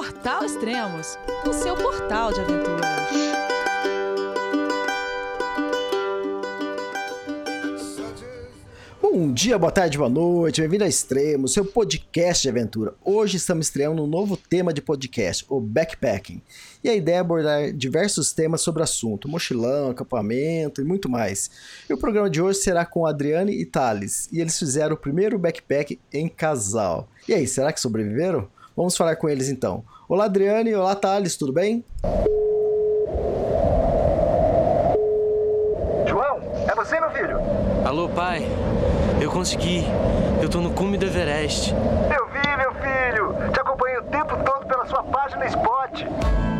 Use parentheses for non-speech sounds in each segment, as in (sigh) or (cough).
Portal Extremos, o seu portal de aventura. Bom dia, boa tarde, boa noite, bem-vindo a Extremo, seu podcast de aventura. Hoje estamos estreando um novo tema de podcast, o backpacking. E a ideia é abordar diversos temas sobre o assunto, mochilão, acampamento e muito mais. E o programa de hoje será com Adriane e Thales, e eles fizeram o primeiro backpack em casal. E aí, será que sobreviveram? Vamos falar com eles então. Olá, Adriane, olá, Thales, tudo bem? João, é você, meu filho? Alô, pai. Eu consegui. Eu tô no cume do Everest. Eu vi, meu filho. Te acompanhei o tempo todo pela sua página Spot.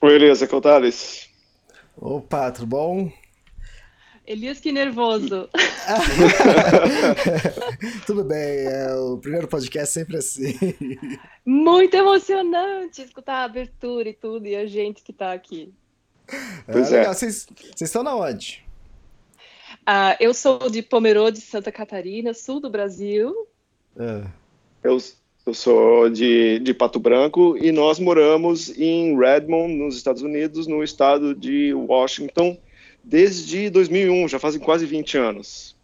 Oi, Elias. É o Thales. Opa, tudo bom? Elias, que nervoso. (laughs) tudo bem, é o primeiro podcast sempre assim. Muito emocionante escutar a abertura e tudo, e a gente que tá aqui. Pois é. Vocês estão na onde? Uh, eu sou de Pomerode, Santa Catarina, sul do Brasil. É. Eu, eu sou de, de Pato Branco e nós moramos em Redmond, nos Estados Unidos, no estado de Washington, desde 2001, já fazem quase 20 anos.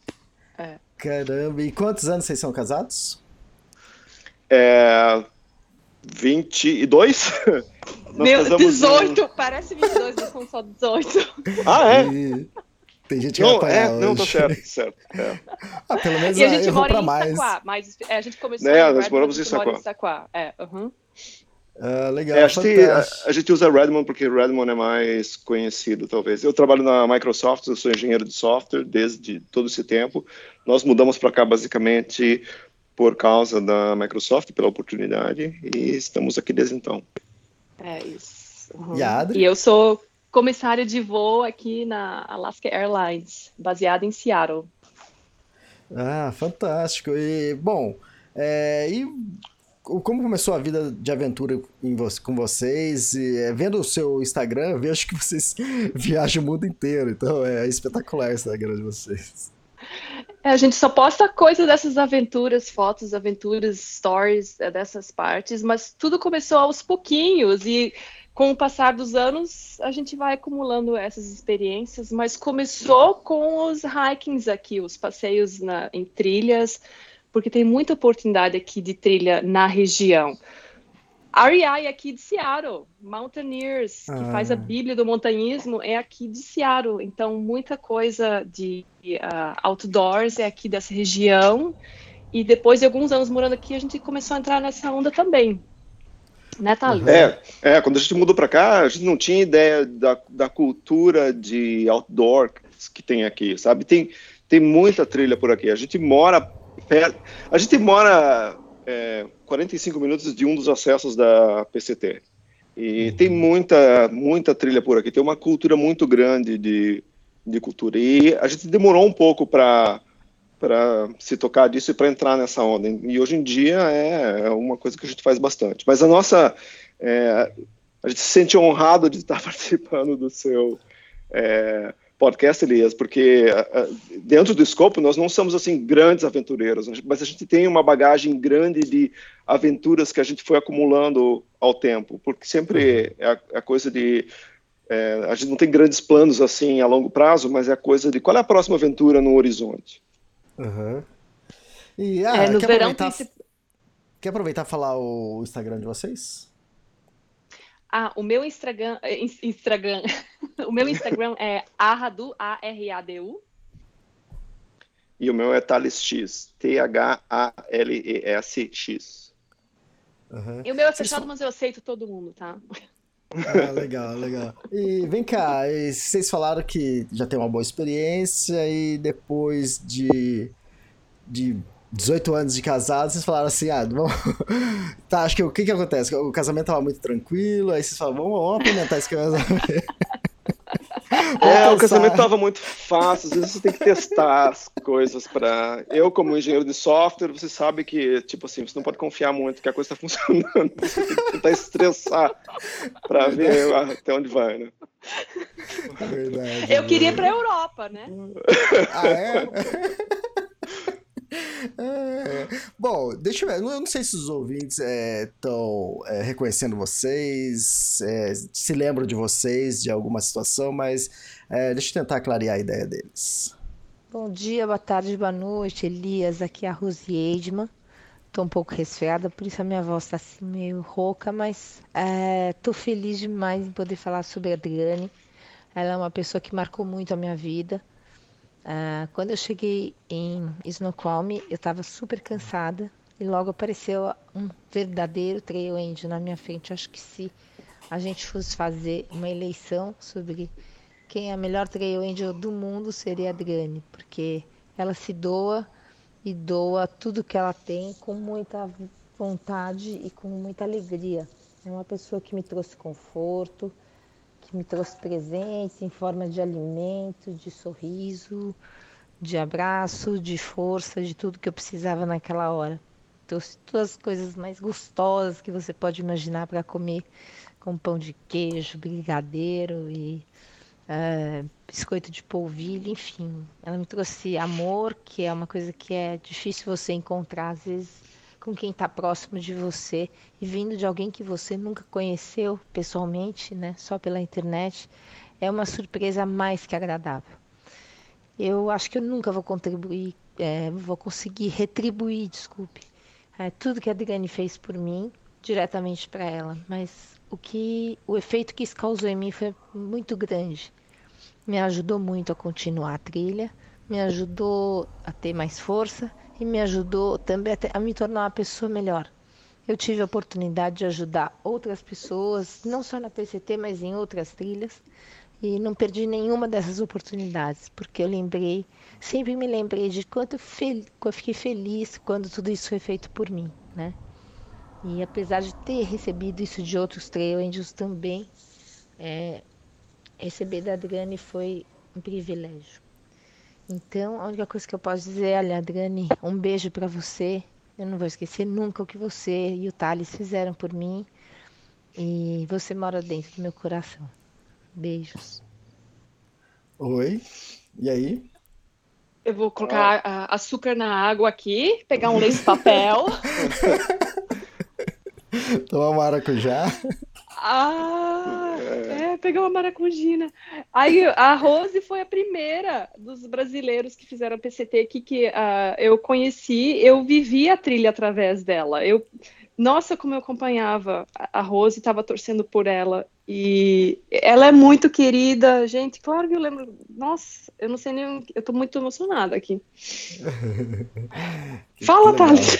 É. Caramba, e quantos anos vocês são casados? É. 22? (laughs) Meu, 18, em... parece 22, mas são só 18. Ah, é? E... Tem gente que não, vai é, hoje. Não, tá certo, certo. É. (laughs) ah, pelo menos e a gente mora em mais. Itaquá, mas é, a gente começou é, em nós moramos em Itaquá. Itaquá. É, uhum. Ah, legal, é, acho que a, a, gente usa Redmond porque Redmond é mais conhecido, talvez. Eu trabalho na Microsoft, eu sou engenheiro de software desde todo esse tempo. Nós mudamos para cá basicamente por causa da Microsoft, pela oportunidade, e estamos aqui desde então. É isso. Uhum. E, a Adri? e eu sou comissária de voo aqui na Alaska Airlines, baseada em Seattle. Ah, fantástico. E, bom, é, e como começou a vida de aventura com vocês? E, é, vendo o seu Instagram, eu vejo que vocês (laughs) viajam o mundo inteiro, então é espetacular o Instagram de vocês. É, a gente só posta coisa dessas aventuras, fotos, aventuras, stories é, dessas partes, mas tudo começou aos pouquinhos e com o passar dos anos, a gente vai acumulando essas experiências, mas começou com os hikings aqui, os passeios na, em trilhas, porque tem muita oportunidade aqui de trilha na região. REI é aqui de Seattle, Mountaineers, que ah. faz a Bíblia do montanhismo, é aqui de Seattle. Então, muita coisa de uh, outdoors é aqui dessa região. E depois de alguns anos morando aqui, a gente começou a entrar nessa onda também. Né, Thales? É, é, quando a gente mudou para cá, a gente não tinha ideia da, da cultura de outdoor que tem aqui, sabe? Tem, tem muita trilha por aqui. A gente mora perto, a gente mora é, 45 minutos de um dos acessos da PCT. E uhum. tem muita, muita trilha por aqui. Tem uma cultura muito grande de, de cultura. E a gente demorou um pouco para para se tocar disso e para entrar nessa onda. E hoje em dia é, é uma coisa que a gente faz bastante. Mas a nossa. É, a gente se sente honrado de estar (laughs) participando do seu é, podcast, Elias, porque dentro do escopo nós não somos assim grandes aventureiros, mas a gente tem uma bagagem grande de aventuras que a gente foi acumulando ao tempo, porque sempre é a, a coisa de é, a gente não tem grandes planos assim a longo prazo, mas é a coisa de qual é a próxima aventura no horizonte. Uhum. E, ah, é, no quer verão aproveitar, quer aproveitar e falar o Instagram de vocês? Ah, o meu Instagram, eh, Instagram, (laughs) o meu Instagram é (laughs) arradu, A-R-A-D-U. E o meu é Thales X, T-H-A-L-E-S-X. Uhum. E o meu é fechado, mas eu aceito todo mundo, tá? (laughs) Ah, legal, legal. E vem cá, vocês falaram que já tem uma boa experiência e depois de, de 18 anos de casado, vocês falaram assim, ah, vamos... (laughs) tá, acho que o que que acontece? O casamento tava muito tranquilo, aí vocês falaram, vamos, vamos apimentar esse casamento. É, o casamento tava muito fácil, às vezes você tem que testar as coisas para. Eu, como engenheiro de software, você sabe que, tipo assim, você não pode confiar muito que a coisa está (laughs) funcionando. Você tem que tentar estressar para ver até onde vai, né? Verdade, Eu queria ir pra Europa, né? Ah, é? (laughs) É. (laughs) Bom, deixa eu ver. Eu não sei se os ouvintes estão é, reconhecendo vocês, é, se lembram de vocês, de alguma situação, mas é, deixa eu tentar clarear a ideia deles. Bom dia, boa tarde, boa noite, Elias. Aqui é a Rose Eidman. Tô um pouco resfriada, por isso a minha voz tá assim meio rouca, mas é, tô feliz demais em poder falar sobre a Adriane. Ela é uma pessoa que marcou muito a minha vida. Ah, quando eu cheguei em Snoqualmie, eu estava super cansada e logo apareceu um verdadeiro trail angel na minha frente. Acho que se a gente fosse fazer uma eleição sobre quem é a melhor trail angel do mundo, seria a Adriane, porque ela se doa e doa tudo que ela tem com muita vontade e com muita alegria. É uma pessoa que me trouxe conforto, que me trouxe presentes em forma de alimento, de sorriso, de abraço, de força, de tudo que eu precisava naquela hora. Trouxe todas as coisas mais gostosas que você pode imaginar para comer, com pão de queijo, brigadeiro e é, biscoito de polvilho, enfim. Ela me trouxe amor, que é uma coisa que é difícil você encontrar às vezes com quem está próximo de você e vindo de alguém que você nunca conheceu pessoalmente, né, só pela internet, é uma surpresa mais que agradável. Eu acho que eu nunca vou contribuir, é, vou conseguir retribuir, desculpe, é, tudo que a Adriane fez por mim diretamente para ela, mas o que o efeito que isso causou em mim foi muito grande. Me ajudou muito a continuar a trilha, me ajudou a ter mais força e me ajudou também a, me tornar uma pessoa melhor. Eu tive a oportunidade de ajudar outras pessoas, não só na PCT, mas em outras trilhas, e não perdi nenhuma dessas oportunidades, porque eu lembrei, sempre me lembrei de quanto eu fiquei feliz quando tudo isso foi feito por mim, né? E apesar de ter recebido isso de outros trail angels também, é, receber da Adriane foi um privilégio. Então, a única coisa que eu posso dizer é, olha, Adriane, um beijo para você. Eu não vou esquecer nunca o que você e o Thales fizeram por mim. E você mora dentro do meu coração. Beijos. Oi, e aí? Eu vou colocar oh. açúcar na água aqui, pegar um lenço papel. (laughs) Tomar maracujá. Ah, é, pegar uma maracujina. Aí a Rose foi a primeira dos brasileiros que fizeram PCT aqui que uh, eu conheci, eu vivi a trilha através dela. Eu, nossa, como eu acompanhava a Rose, estava torcendo por ela. E ela é muito querida, gente. Claro que eu lembro. Nossa, eu não sei nem. Eu tô muito emocionada aqui. (laughs) Fala, Thales.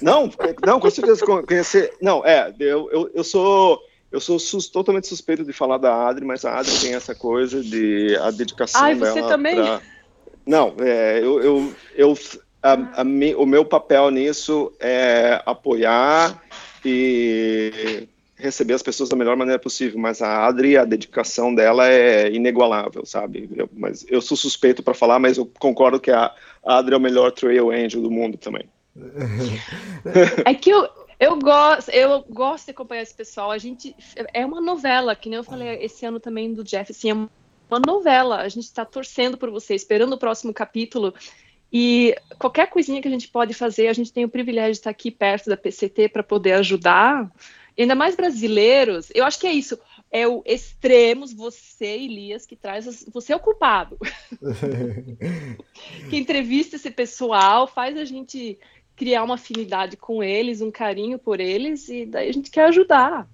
Não, não, com certeza conhecer. Não, é, eu, eu, eu sou eu sou sus, totalmente suspeito de falar da Adri, mas a Adri tem essa coisa de a dedicação Ai, dela. você também? Pra... Não, é, eu, eu, eu a, a, o meu papel nisso é apoiar e receber as pessoas da melhor maneira possível, mas a Adri, a dedicação dela é inigualável, sabe? Eu, mas eu sou suspeito para falar, mas eu concordo que a Adri é o melhor trail angel do mundo também. (laughs) É que eu, eu gosto, eu gosto de acompanhar esse pessoal. A gente é uma novela, que nem eu falei esse ano também do Jeff, assim, é uma novela. A gente está torcendo por você, esperando o próximo capítulo. E qualquer coisinha que a gente pode fazer, a gente tem o privilégio de estar aqui perto da PCT para poder ajudar. E ainda mais brasileiros, eu acho que é isso. É o extremos, você, Elias, que traz. Você é o culpado. (laughs) que entrevista esse pessoal, faz a gente criar uma afinidade com eles, um carinho por eles, e daí a gente quer ajudar.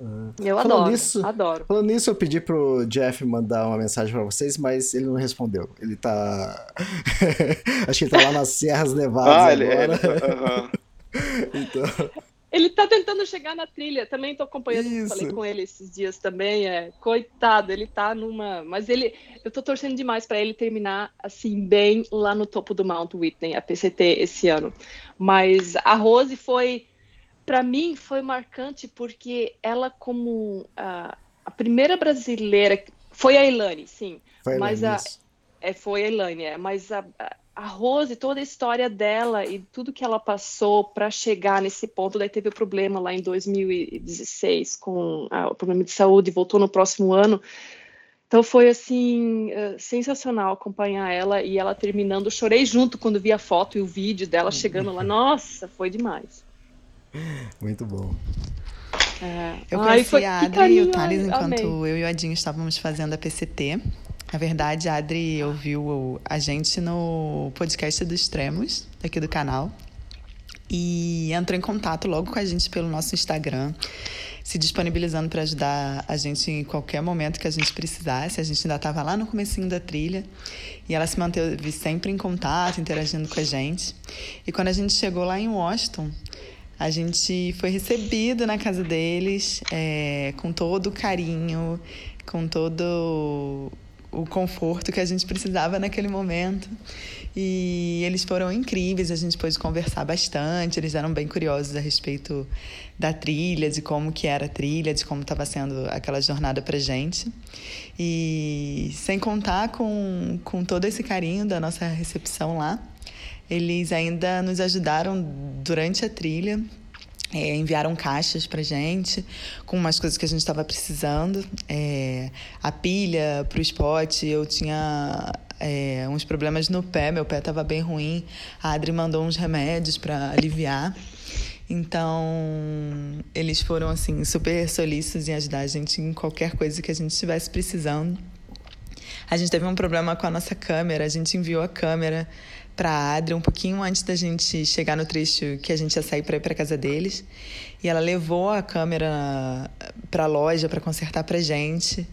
Uhum. Eu falando adoro, nisso, adoro. Falando nisso, eu pedi pro Jeff mandar uma mensagem para vocês, mas ele não respondeu. Ele tá. (laughs) Acho que ele tá lá nas Serras Nevadas ah, agora. Ele, ele, uh -huh. então. Ele tá tentando chegar na trilha. Também tô acompanhando, Isso. falei com ele esses dias também. É, coitado, ele tá numa. Mas ele. Eu tô torcendo demais para ele terminar assim, bem lá no topo do Mount Whitney, a PCT, esse ano. Mas a Rose foi. Para mim, foi marcante porque ela, como a, a primeira brasileira. Foi a Elane, sim. Foi Mas a-. É, foi a Elaine, é, mas a, a- a Rose, toda a história dela e tudo que ela passou para chegar nesse ponto, daí teve o problema lá em 2016 com ah, o problema de saúde, voltou no próximo ano. Então foi assim eh, sensacional acompanhar ela e ela terminando. Chorei junto quando vi a foto e o vídeo dela chegando lá. Nossa, foi demais. Muito bom. É. Eu Ai, conheci foi- a Adri e o Thales enquanto amei. eu e o Adinho estávamos fazendo a PCT. Na verdade, a Adri ouviu a gente no podcast do Extremos, aqui do canal. E entrou em contato logo com a gente pelo nosso Instagram, se disponibilizando para ajudar a gente em qualquer momento que a gente precisasse. A gente ainda estava lá no comecinho da trilha e ela se manteve sempre em contato, interagindo com a gente. E quando a gente chegou lá em Washington, a gente foi recebido na casa deles é, com todo o carinho, com todo o conforto que a gente precisava naquele momento. E eles foram incríveis, a gente pôde conversar bastante, eles eram bem curiosos a respeito da trilha, de como que era a trilha, de como estava sendo aquela jornada pra gente. E sem contar com, com todo esse carinho da nossa recepção lá, eles ainda nos ajudaram durante a trilha, é, enviaram caixas pra gente com umas coisas que a gente estava precisando. É, a pilha pro spot, eu tinha é, uns problemas no pé, meu pé estava bem ruim. A Adri mandou uns remédios para aliviar. Então, eles foram assim super solícitos em ajudar a gente em qualquer coisa que a gente estivesse precisando. A gente teve um problema com a nossa câmera, a gente enviou a câmera para a Adri um pouquinho antes da gente chegar no trecho que a gente ia sair para ir para casa deles. E ela levou a câmera para a loja para consertar para gente.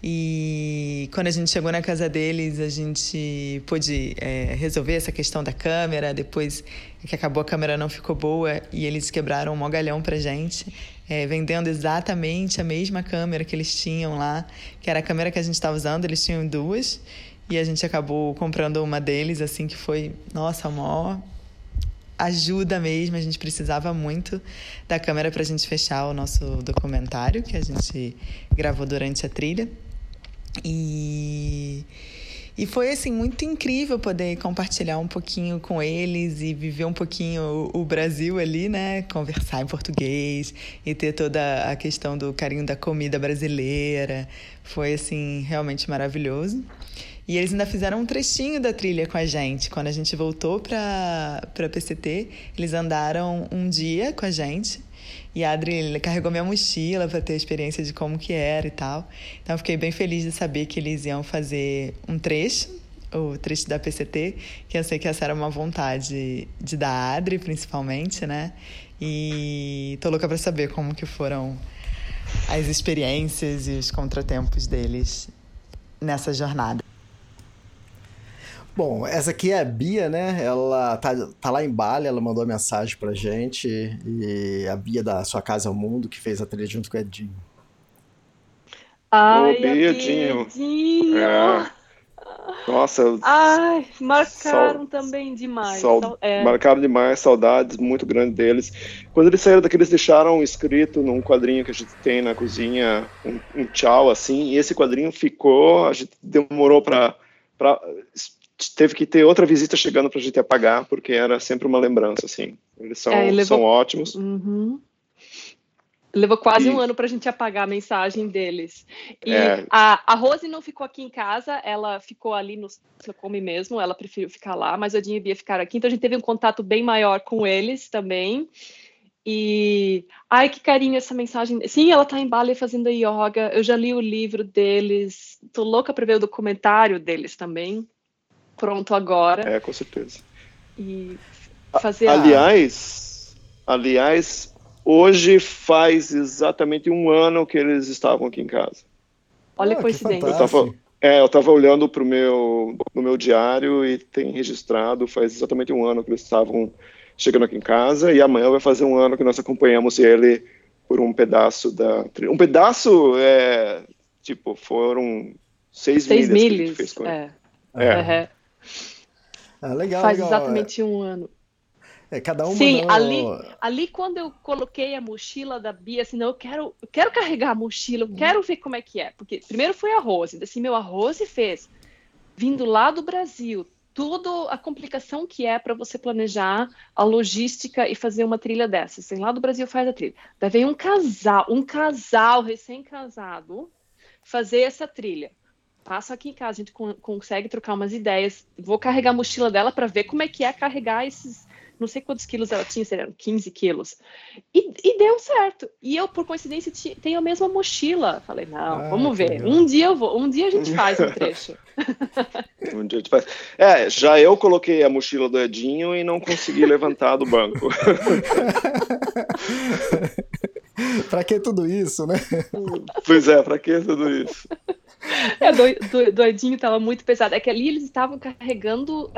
E quando a gente chegou na casa deles, a gente pôde é, resolver essa questão da câmera. Depois que acabou, a câmera não ficou boa e eles quebraram um mogalhão pra gente, é, vendendo exatamente a mesma câmera que eles tinham lá, que era a câmera que a gente estava usando. Eles tinham duas e a gente acabou comprando uma deles, assim, que foi, nossa, maior ajuda mesmo. A gente precisava muito da câmera para a gente fechar o nosso documentário que a gente gravou durante a trilha. E, e foi assim muito incrível poder compartilhar um pouquinho com eles e viver um pouquinho o, o Brasil ali, né? Conversar em português e ter toda a questão do carinho da comida brasileira. Foi assim realmente maravilhoso. E eles ainda fizeram um trechinho da trilha com a gente. Quando a gente voltou para para PCT, eles andaram um dia com a gente. E a Adri carregou minha mochila para ter a experiência de como que era e tal. Então eu fiquei bem feliz de saber que eles iam fazer um trecho, o trecho da PCT, que eu sei que essa era uma vontade de da Adri, principalmente, né? E tô louca para saber como que foram as experiências e os contratempos deles nessa jornada. Bom, essa aqui é a Bia, né? Ela tá, tá lá em Bali, ela mandou mensagem pra gente. E a Bia da Sua Casa ao Mundo, que fez a trilha junto com o Edinho. Ai, Ô, Biedinho. a Biedinho. É. Nossa, Ai, marcaram Sal- também demais. Sal- é. Marcaram demais, saudades muito grandes deles. Quando eles saíram daqui, eles deixaram escrito num quadrinho que a gente tem na cozinha, um, um tchau, assim, e esse quadrinho ficou, a gente demorou para teve que ter outra visita chegando pra gente apagar, porque era sempre uma lembrança, assim. Eles são, É, levou- são ótimos. Uhum. Levou quase E- um ano pra gente apagar a mensagem deles. E É. a, a Rose não ficou aqui em casa, ela ficou ali no Come mesmo, ela preferiu ficar lá, mas o Odinho e a Bia ficaram aqui, então a gente teve um contato bem maior com eles também. E ai, que carinho essa mensagem. Sim, ela tá em Bali fazendo yoga. Eu já li o livro deles. Tô louca para ver o documentário deles também. Pronto agora. É, com certeza. E fazer a- Aliás, aliás, hoje faz exatamente um ano que eles estavam aqui em casa. Olha Ah, a coincidência. Eu tava, é, eu tava olhando pro meu, no meu diário e tem registrado, faz exatamente um ano que eles estavam chegando aqui em casa, e amanhã vai fazer um ano que nós acompanhamos ele por um pedaço da. Um pedaço, é, tipo, foram seis, Seis milhas que a gente milhas. fez com ele. É. É. Uhum. Ah, legal, Faz legal. exatamente um ano. É, cada uma Sim, não- ali, ali quando eu coloquei a mochila da Bia, assim, não, eu quero, eu quero carregar a mochila, eu quero ver como é que é. Porque primeiro foi a Rose, assim, meu, a Rose fez, vindo lá do Brasil, tudo a complicação que é para você planejar a logística e fazer uma trilha dessa. Assim, lá do Brasil faz a trilha. Daí vem um casal, um casal recém-casado fazer essa trilha. Passo aqui em casa, a gente con- consegue trocar umas ideias. Vou carregar a mochila dela para ver como é que é carregar esses. Não sei quantos quilos ela tinha, seriam 15 quilos. E, e deu certo. E eu, por coincidência, tenho a mesma mochila. Falei, não, Ah, vamos ver. legal. Um dia eu vou, um dia a gente faz um (laughs) trecho. Um dia a gente faz. É, já eu coloquei a mochila do Edinho e não consegui levantar do banco. (laughs) (laughs) pra que tudo isso, né? pois é, pra que tudo isso? É, doi- doi- doidinho tava muito pesado. É que ali eles estavam carregando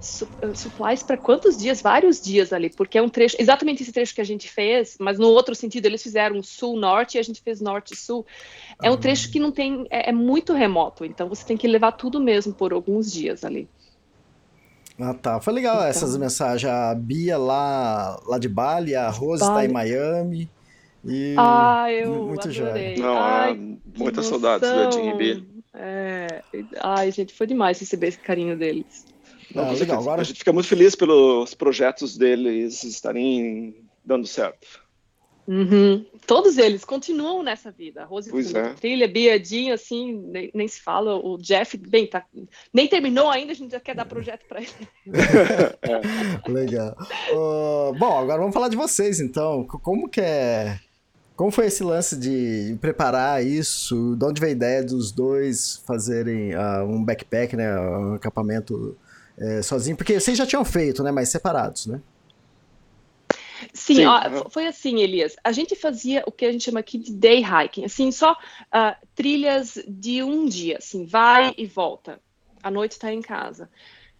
su- ah, supplies para quantos dias? Vários dias ali, porque é um trecho, exatamente esse trecho que a gente fez, mas no outro sentido, eles fizeram sul-norte e a gente fez norte-sul. É um trecho que não tem, é, é muito remoto, então você tem que levar tudo mesmo por alguns dias ali. Ah, tá. Foi legal essas mensagens. A Bia lá, lá de Bali, a Rose tá Bali. em Miami. E Ah, eu muito joia. adorei. Não, Ai, é, que muitas saudades do emoção. Edinho e Bia. É, ai, gente, foi demais receber esse carinho deles. Não, Ah, legal. Agora- A gente fica muito feliz pelos projetos deles estarem dando certo. Uhum. Todos eles continuam nessa vida. A Rose Pois é. trilha, Biadinho, assim, nem, nem se fala. O Jeff, bem, tá, nem terminou ainda, a gente já quer dar projeto para ele. (laughs) Legal. Ô, bom, agora vamos falar de vocês, então. Como que é... Como foi esse lance de preparar isso? De onde veio a ideia dos dois fazerem ah, um backpack, né? Um acampamento eh, sozinho? Porque vocês já tinham feito, né? Mas separados, né? Sim, Sim, ó, foi assim, Elias. A gente fazia o que a gente chama aqui de day hiking, assim, só ah, trilhas de um dia, assim, vai e volta. À noite está em casa.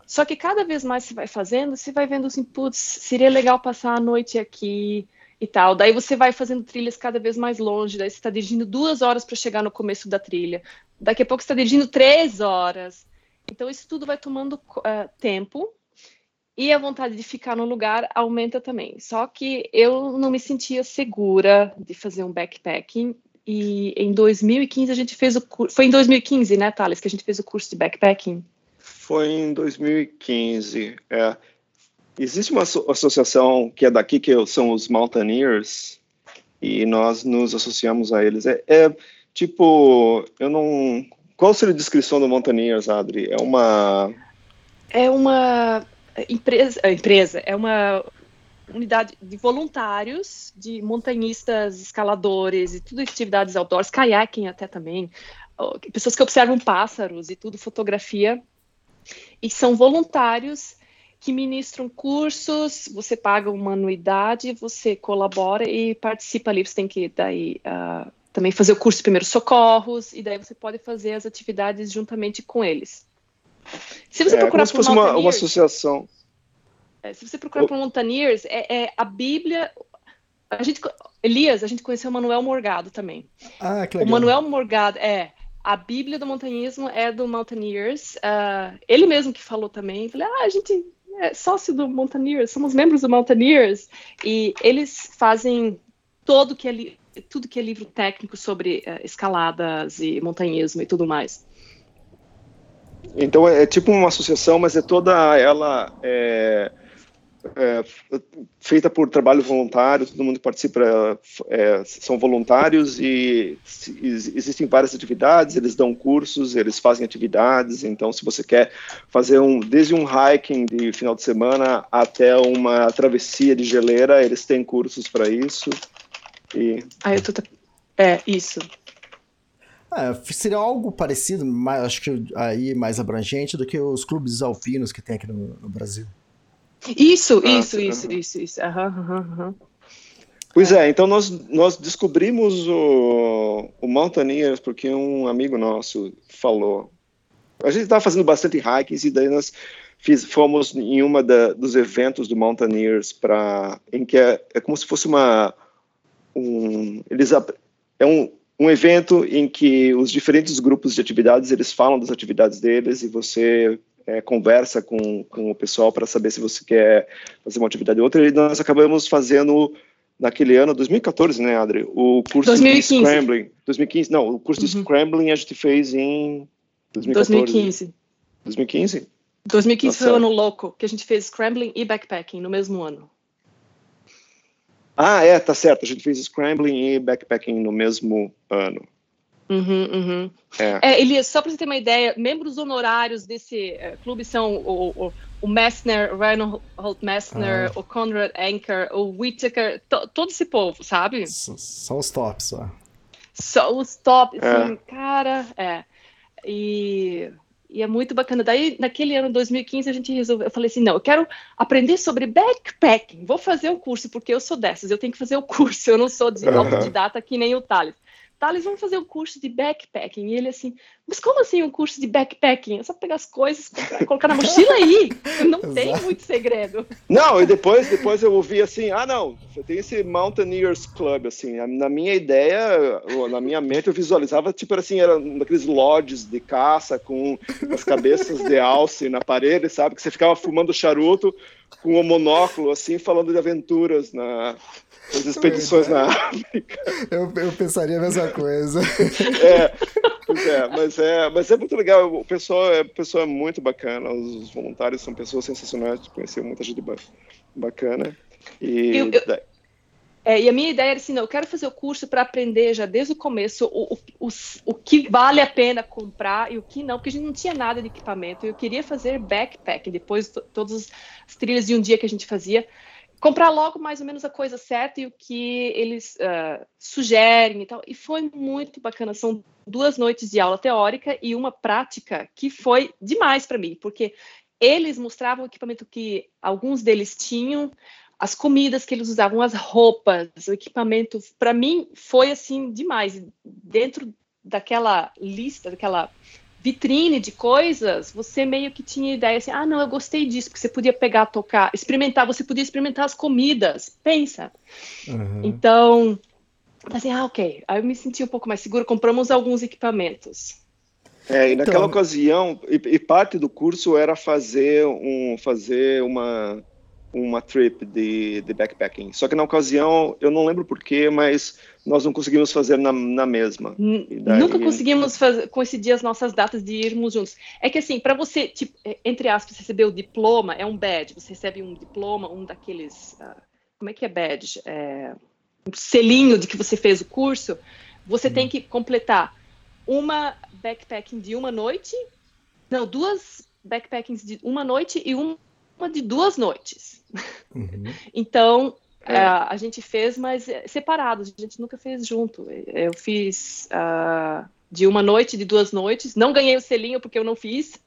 Só que cada vez mais você vai fazendo, você vai vendo assim, putz, seria legal passar a noite aqui e tal. Daí você vai fazendo trilhas cada vez mais longe, daí você está dirigindo duas horas para chegar no começo da trilha. Daqui a pouco você está dirigindo três horas. Então isso tudo vai tomando ah, tempo e a vontade de ficar no lugar aumenta também. Só que eu não me sentia segura de fazer um backpacking. E em 2015 a gente fez o curso. Foi em 2015, né, Thales, que a gente fez o curso de backpacking? Foi em 2015. É. Existe uma asso- associação que é daqui, que são os Mountaineers, e nós nos associamos a eles. É, é tipo, eu não. Qual seria a descrição do Mountaineers, Adri? É uma. É uma empresa, é, empresa, é uma unidade de voluntários, de montanhistas, escaladores e tudo atividades outdoors, kayaking até também, pessoas que observam pássaros e tudo, fotografia, e são voluntários que ministram cursos, você paga uma anuidade, você colabora e participa ali, você tem que daí ah, também fazer o curso de primeiros socorros, e daí você pode fazer as atividades juntamente com eles. Se você é procurar como se por fosse uma, uma associação. é, se você procurar por Mountaineers, é, é a Bíblia. A gente, Elias, a gente conheceu o Manuel Morgado também. Ah, que O legal. Manuel Morgado, é. A Bíblia do montanhismo é do Mountaineers. ah, ele mesmo que falou também. Falei, ah, a gente é sócio do Mountaineers, somos membros do Mountaineers. E eles fazem todo que é tudo que é livro técnico sobre eh, escaladas e montanhismo e tudo mais. Então é, é tipo uma associação, mas é toda ela é, é, feita por trabalho voluntário, todo mundo participa, é, são voluntários e se- existem várias atividades, eles dão cursos, eles fazem atividades, então se você quer fazer um, desde um hiking de final de semana até uma travessia de geleira, eles têm cursos para isso. E Aí eu tô. É, isso. É, seria algo parecido, mas acho que aí mais abrangente do que os clubes alpinos que tem aqui no, no Brasil. Isso, Ah, isso, isso, isso, isso. Aham. Pois é, então nós, nós descobrimos o, o Mountaineers porque um amigo nosso falou. A gente estava fazendo bastante hikings e daí nós fiz, fomos em uma da, dos eventos do Mountaineers para em que é, é como se fosse uma um, eles é um, um evento em que os diferentes grupos de atividades eles falam das atividades deles e você é, conversa com, com o pessoal para saber se você quer fazer uma atividade ou outra. E nós acabamos fazendo naquele ano, 2014, né, Adri? O curso 2015. de Scrambling. 2015, não, o curso de Uhum. Scrambling a gente fez em 2014. 2015. 2015? 2015 Tá foi o ano louco, que a gente fez scrambling e backpacking no mesmo ano. Ah, é, tá certo. A gente fez Scrambling e Backpacking no mesmo ano. Uhum, uhum. É. É, Elias, só para você ter uma ideia, membros honorários desse eh, clube são o, o, o Messner, Reinhold Messner, o Conrad Anker, o Whittaker, to- todo esse povo, sabe? S- Só os tops, só. Só os top, É. assim, cara, é. E, e é muito bacana. Daí, naquele ano, 2015, a gente resolveu, eu falei assim, não, eu quero aprender sobre backpacking, vou fazer o curso, porque eu sou dessas, eu tenho que fazer o curso, eu não sou de autodidata que nem o Thales. Thales, vamos fazer um curso de backpacking. E ele assim, mas como assim um curso de backpacking? É só pegar as coisas, comprar, (laughs) colocar na mochila aí. Não tem muito segredo. Não, e depois, depois eu ouvi assim, ah não, tem esse Mountaineers Club, assim, na minha ideia, na minha mente eu visualizava, tipo assim, era um daqueles lodges de caça com as cabeças de alce na parede, sabe, que você ficava fumando charuto com o monóculo, assim, falando de aventuras na, nas expedições na África. Eu, eu pensaria a mesma coisa. (laughs) É, pois é, mas é, mas é muito legal, o pessoal é, o pessoal é muito bacana, os voluntários são pessoas sensacionais, conheci muita gente ba- bacana, e... Eu- eu- É, e a minha ideia era assim, não, eu quero fazer o curso para aprender já desde o começo o, o, os- o que vale a pena comprar e o que não, porque a gente não tinha nada de equipamento. Eu queria fazer backpack, depois to, todas as trilhas de um dia que a gente fazia, comprar logo mais ou menos a coisa certa e o que eles ah, sugerem e tal. E foi muito bacana. São duas noites de aula teórica e uma prática que foi demais para mim, porque eles mostravam o equipamento que alguns deles tinham, as comidas que eles usavam, as roupas, o equipamento, para mim foi assim demais. Dentro daquela lista, daquela vitrine de coisas, você meio que tinha ideia assim, ah, não, eu gostei disso, porque você podia pegar, tocar, experimentar, você podia experimentar as comidas, pensa. Uhum. Então, assim, ah, ok. Aí eu me senti um pouco mais seguro, compramos alguns equipamentos. É, e naquela Então- ocasião, e, e parte do curso era fazer um fazer uma uma trip de, de backpacking. Só que na ocasião, eu não lembro porquê, mas nós não conseguimos fazer na, na mesma. Daí- Nunca conseguimos fazer, coincidir as nossas datas de irmos juntos. É que assim, para você, tipo, é, entre aspas, receber o diploma, é um badge. Você recebe um diploma, um daqueles. ah, como é que é badge? É, um selinho de que você fez o curso. Você tem que completar uma backpacking de uma noite. Não, duas backpackings de uma noite e uma de duas noites. Uhum. Então, É. ah, a gente fez, mas é, separados, a gente nunca fez junto. Eu fiz ah, de uma noite, de duas noites. Não ganhei o selinho porque eu não fiz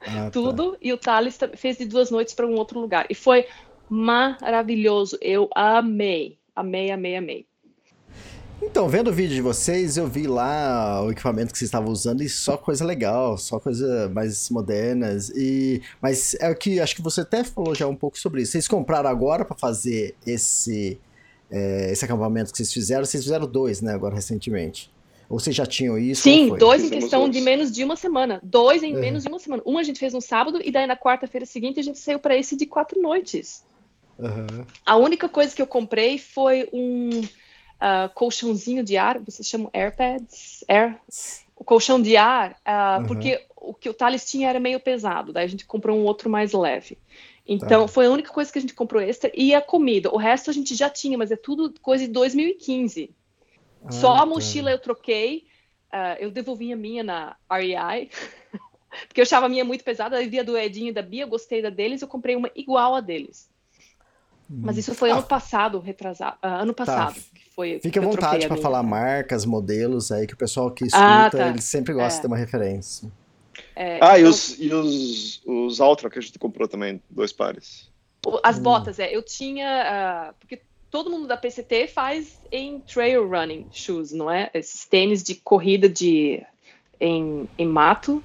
Ah, tá. tudo. E o Thales fez de duas noites para um outro lugar. E foi maravilhoso. Eu amei. Amei, amei, amei. Então, vendo o vídeo de vocês, eu vi lá o equipamento que vocês estavam usando e só coisa legal, só coisa mais modernas. E mas é o que acho que você até falou já um pouco sobre isso. Vocês compraram agora para fazer esse é, esse acampamento que vocês fizeram? Vocês fizeram dois, né? Agora recentemente. Ou vocês já tinham isso? Sim, dois em questão dois. de menos de uma semana. Dois em É. menos de uma semana. Um a gente fez no sábado e daí na quarta-feira seguinte a gente saiu para esse de quatro noites. Aham. A única coisa que eu comprei foi um ah, colchãozinho de ar, vocês chamam AirPads? Air? O colchão de ar, ah, Uhum. porque o que o Thales tinha era meio pesado, daí a gente comprou um outro mais leve. Então, Tá. foi a única coisa que a gente comprou extra e a comida. O resto a gente já tinha, mas é tudo coisa de 2015. Só Ah, a tá. mochila eu troquei, ah, eu devolvi a minha na REI, (laughs) porque eu achava a minha muito pesada, eu vi a do Edinho e da Bia, eu gostei da deles, eu comprei uma igual a deles. Mas isso foi Ah, ano passado, retrasado, ah, ano passado. que foi Fique à vontade para falar marcas, modelos aí que o pessoal que escuta, Ah, tá. ele sempre gosta É. de ter uma referência. É, Ah, e então, os, e os, os Ultra que a gente comprou também, dois pares. As botas, é. Eu tinha. ah, porque todo mundo da PCT faz em trail running shoes, não é? Esses tênis de corrida de, em, em mato.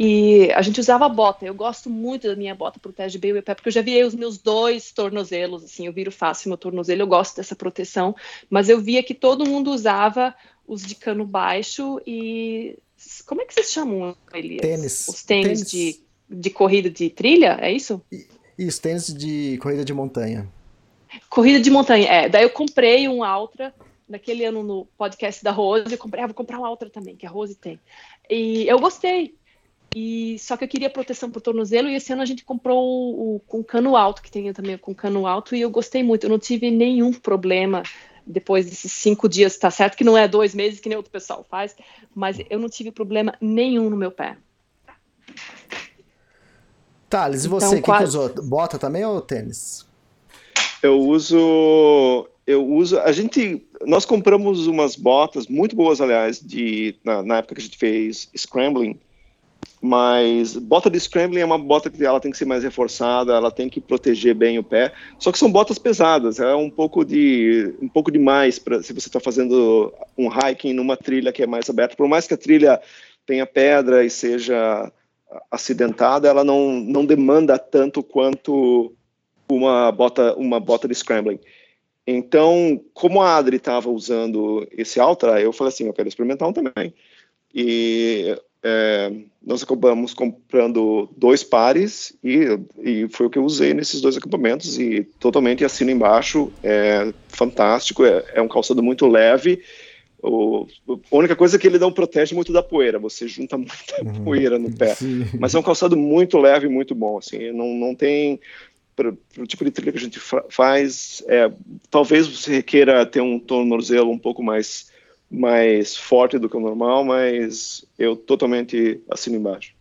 E a gente usava bota. Eu gosto muito da minha bota, protege bem o meu pé, porque eu já virei os meus dois tornozelos, assim, eu viro fácil meu tornozelo, eu gosto dessa proteção, mas eu via que todo mundo usava os de cano baixo e como é que vocês chamam, Elias? Tênis. Os tênis, tênis. De, de corrida de trilha, é isso? Isso, tênis de corrida de montanha. Corrida de montanha, é. Daí eu comprei um Altra naquele ano no podcast da Rose, eu comprei, ah, vou comprar um Altra também, que a Rose tem. E eu gostei. E só que eu queria proteção para o tornozelo e esse ano a gente comprou o, o, com cano alto, que tem também com cano alto, e eu gostei muito. Eu não tive nenhum problema depois desses cinco dias, tá certo que não é dois meses que nem outro pessoal faz, mas eu não tive problema nenhum no meu pé. Thales, e então, você, então, que, que usou? Bota também ou tênis? Eu uso. Eu uso. A gente. Nós compramos umas botas muito boas, aliás, de, na, na época que a gente fez Scrambling. Mas bota de scrambling é uma bota que ela tem que ser mais reforçada, ela tem que proteger bem o pé. Só que são botas pesadas, é um pouco de um pouco demais para se você está fazendo um hiking numa trilha que é mais aberta. Por mais que a trilha tenha pedra e seja acidentada, ela não, não demanda tanto quanto uma bota, uma bota de scrambling. Então, como a Adri estava usando esse Ultra, eu falei assim, eu quero experimentar um também. E é, nós acabamos comprando dois pares e, e, foi o que eu usei nesses dois acampamentos e totalmente assino embaixo, é fantástico, é, é um calçado muito leve, o, a única coisa é que ele não protege muito da poeira, você junta muita uhum. poeira no pé, Sim. mas é um calçado muito leve e muito bom, assim, não, não tem para o tipo de trilha que a gente faz, é, talvez você queira ter um tornozelo um pouco mais, mais forte do que o normal, mas eu totalmente assino embaixo.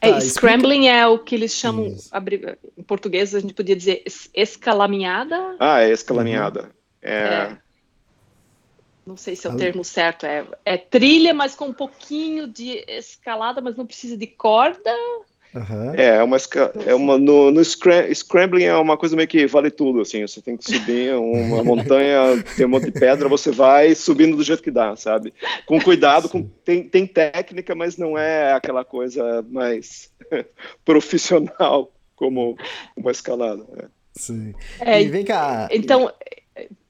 É, tá, scrambling explica... é o que eles chamam, em português a gente podia dizer escalaminhada? Ah, é escalaminhada. Uhum. É... é... Não sei se é o termo certo, é, é trilha, mas com um pouquinho de escalada, mas não precisa de corda. Uhum. É, é uma, é uma no, no scrambling é uma coisa meio que vale tudo, assim, você tem que subir uma (laughs) montanha, tem um monte de pedra, você vai subindo do jeito que dá, sabe? Com cuidado, com, tem, tem técnica, mas não é aquela coisa mais (laughs) profissional como uma escalada. Né? Sim. É, e vem cá. Então,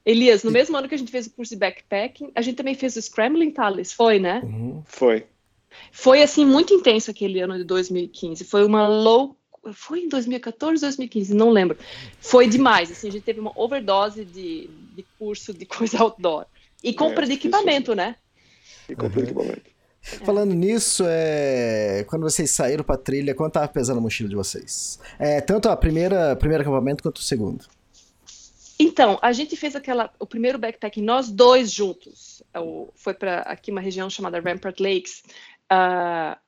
Elias, no mesmo ano que a gente fez o curso de backpacking, a gente também fez o scrambling, Thales, foi, né? Uhum. Foi. Foi assim muito intenso aquele ano de 2015. Foi uma low foi em 2014, 2015, não lembro. Foi demais, assim, a gente teve uma overdose de, de curso de coisa outdoor. E compra é, de equipamento, né? E compra uhum. de equipamento. É. Falando nisso, é... quando vocês saíram para trilha, quanto estava pesando a mochila de vocês? É, tanto a primeira primeiro acampamento quanto o segundo. Então, a gente fez aquela, o primeiro backpacking, nós dois juntos. foi para aqui uma região chamada Rampart Lakes uh, ah,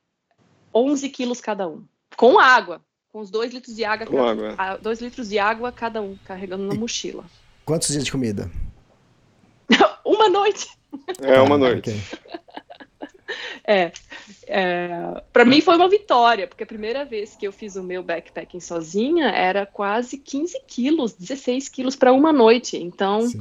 11 quilos cada um. Com água. Com os dois litros de água. Com água. A, dois litros de água cada um, carregando na mochila. Quantos dias de comida? (laughs) uma noite. É, uma noite. (laughs) É, é para mim foi uma vitória, porque a primeira vez que eu fiz o meu backpacking sozinha era quase 15 quilos, 16 quilos para uma noite. Então, Sim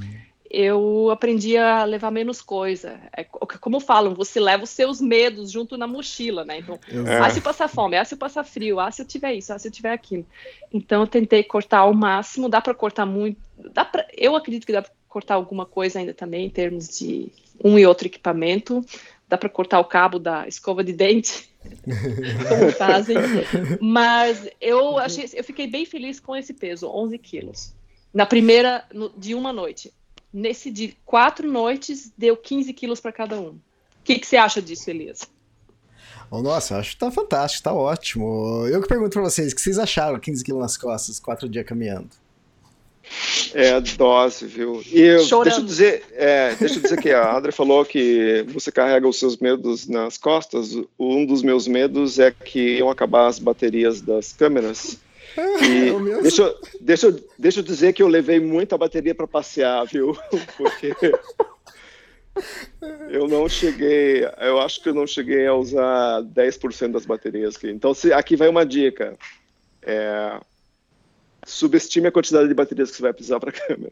eu aprendi a levar menos coisa. É, como falam, você leva os seus medos junto na mochila, né? Então, é. ah, se eu passar fome, ah, se eu passar frio, ah, se eu tiver isso, ah, se eu tiver aquilo. Então, eu tentei cortar ao máximo, dá para cortar muito, dá pra, eu acredito que dá para cortar alguma coisa ainda também, em termos de um e outro equipamento, dá para cortar o cabo da escova de dente, (laughs) como fazem, mas eu, achei, eu fiquei bem feliz com esse peso, 11 quilos. Na primeira, no, de uma noite nesse de quatro noites, deu 15 quilos para cada um. O que, que você acha disso, Elias? Oh, nossa, acho que tá fantástico, tá ótimo. Eu que pergunto para vocês, o que vocês acharam 15 quilos nas costas, quatro dias caminhando? É dose, viu? E eu, deixa eu dizer, é, deixa eu dizer que a Adri falou que você carrega os seus medos nas costas. Um dos meus medos é que iam acabar as baterias das câmeras é deixa, eu, deixa, eu, deixa eu dizer que eu levei muita bateria para passear, viu? (laughs) Porque eu não cheguei, eu acho que eu não cheguei a usar 10% das baterias aqui. Então, se, aqui vai uma dica. É, subestime a quantidade de baterias que você vai precisar para a (laughs) câmera.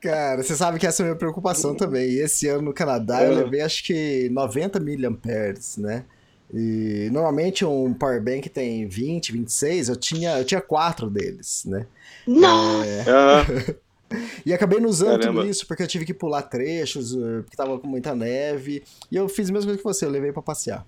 Cara, você sabe que essa é a minha preocupação também. Esse ano no Canadá é. eu levei acho que 90 miliamperes, né? E normalmente um power bank tem 20, 26, eu tinha, eu tinha quatro deles, né? Nossa! É... (laughs) e acabei não usando Caramba. tudo isso porque eu tive que pular trechos, eh, porque tava com muita neve. E eu fiz a mesma coisa que você, eu levei pra passear.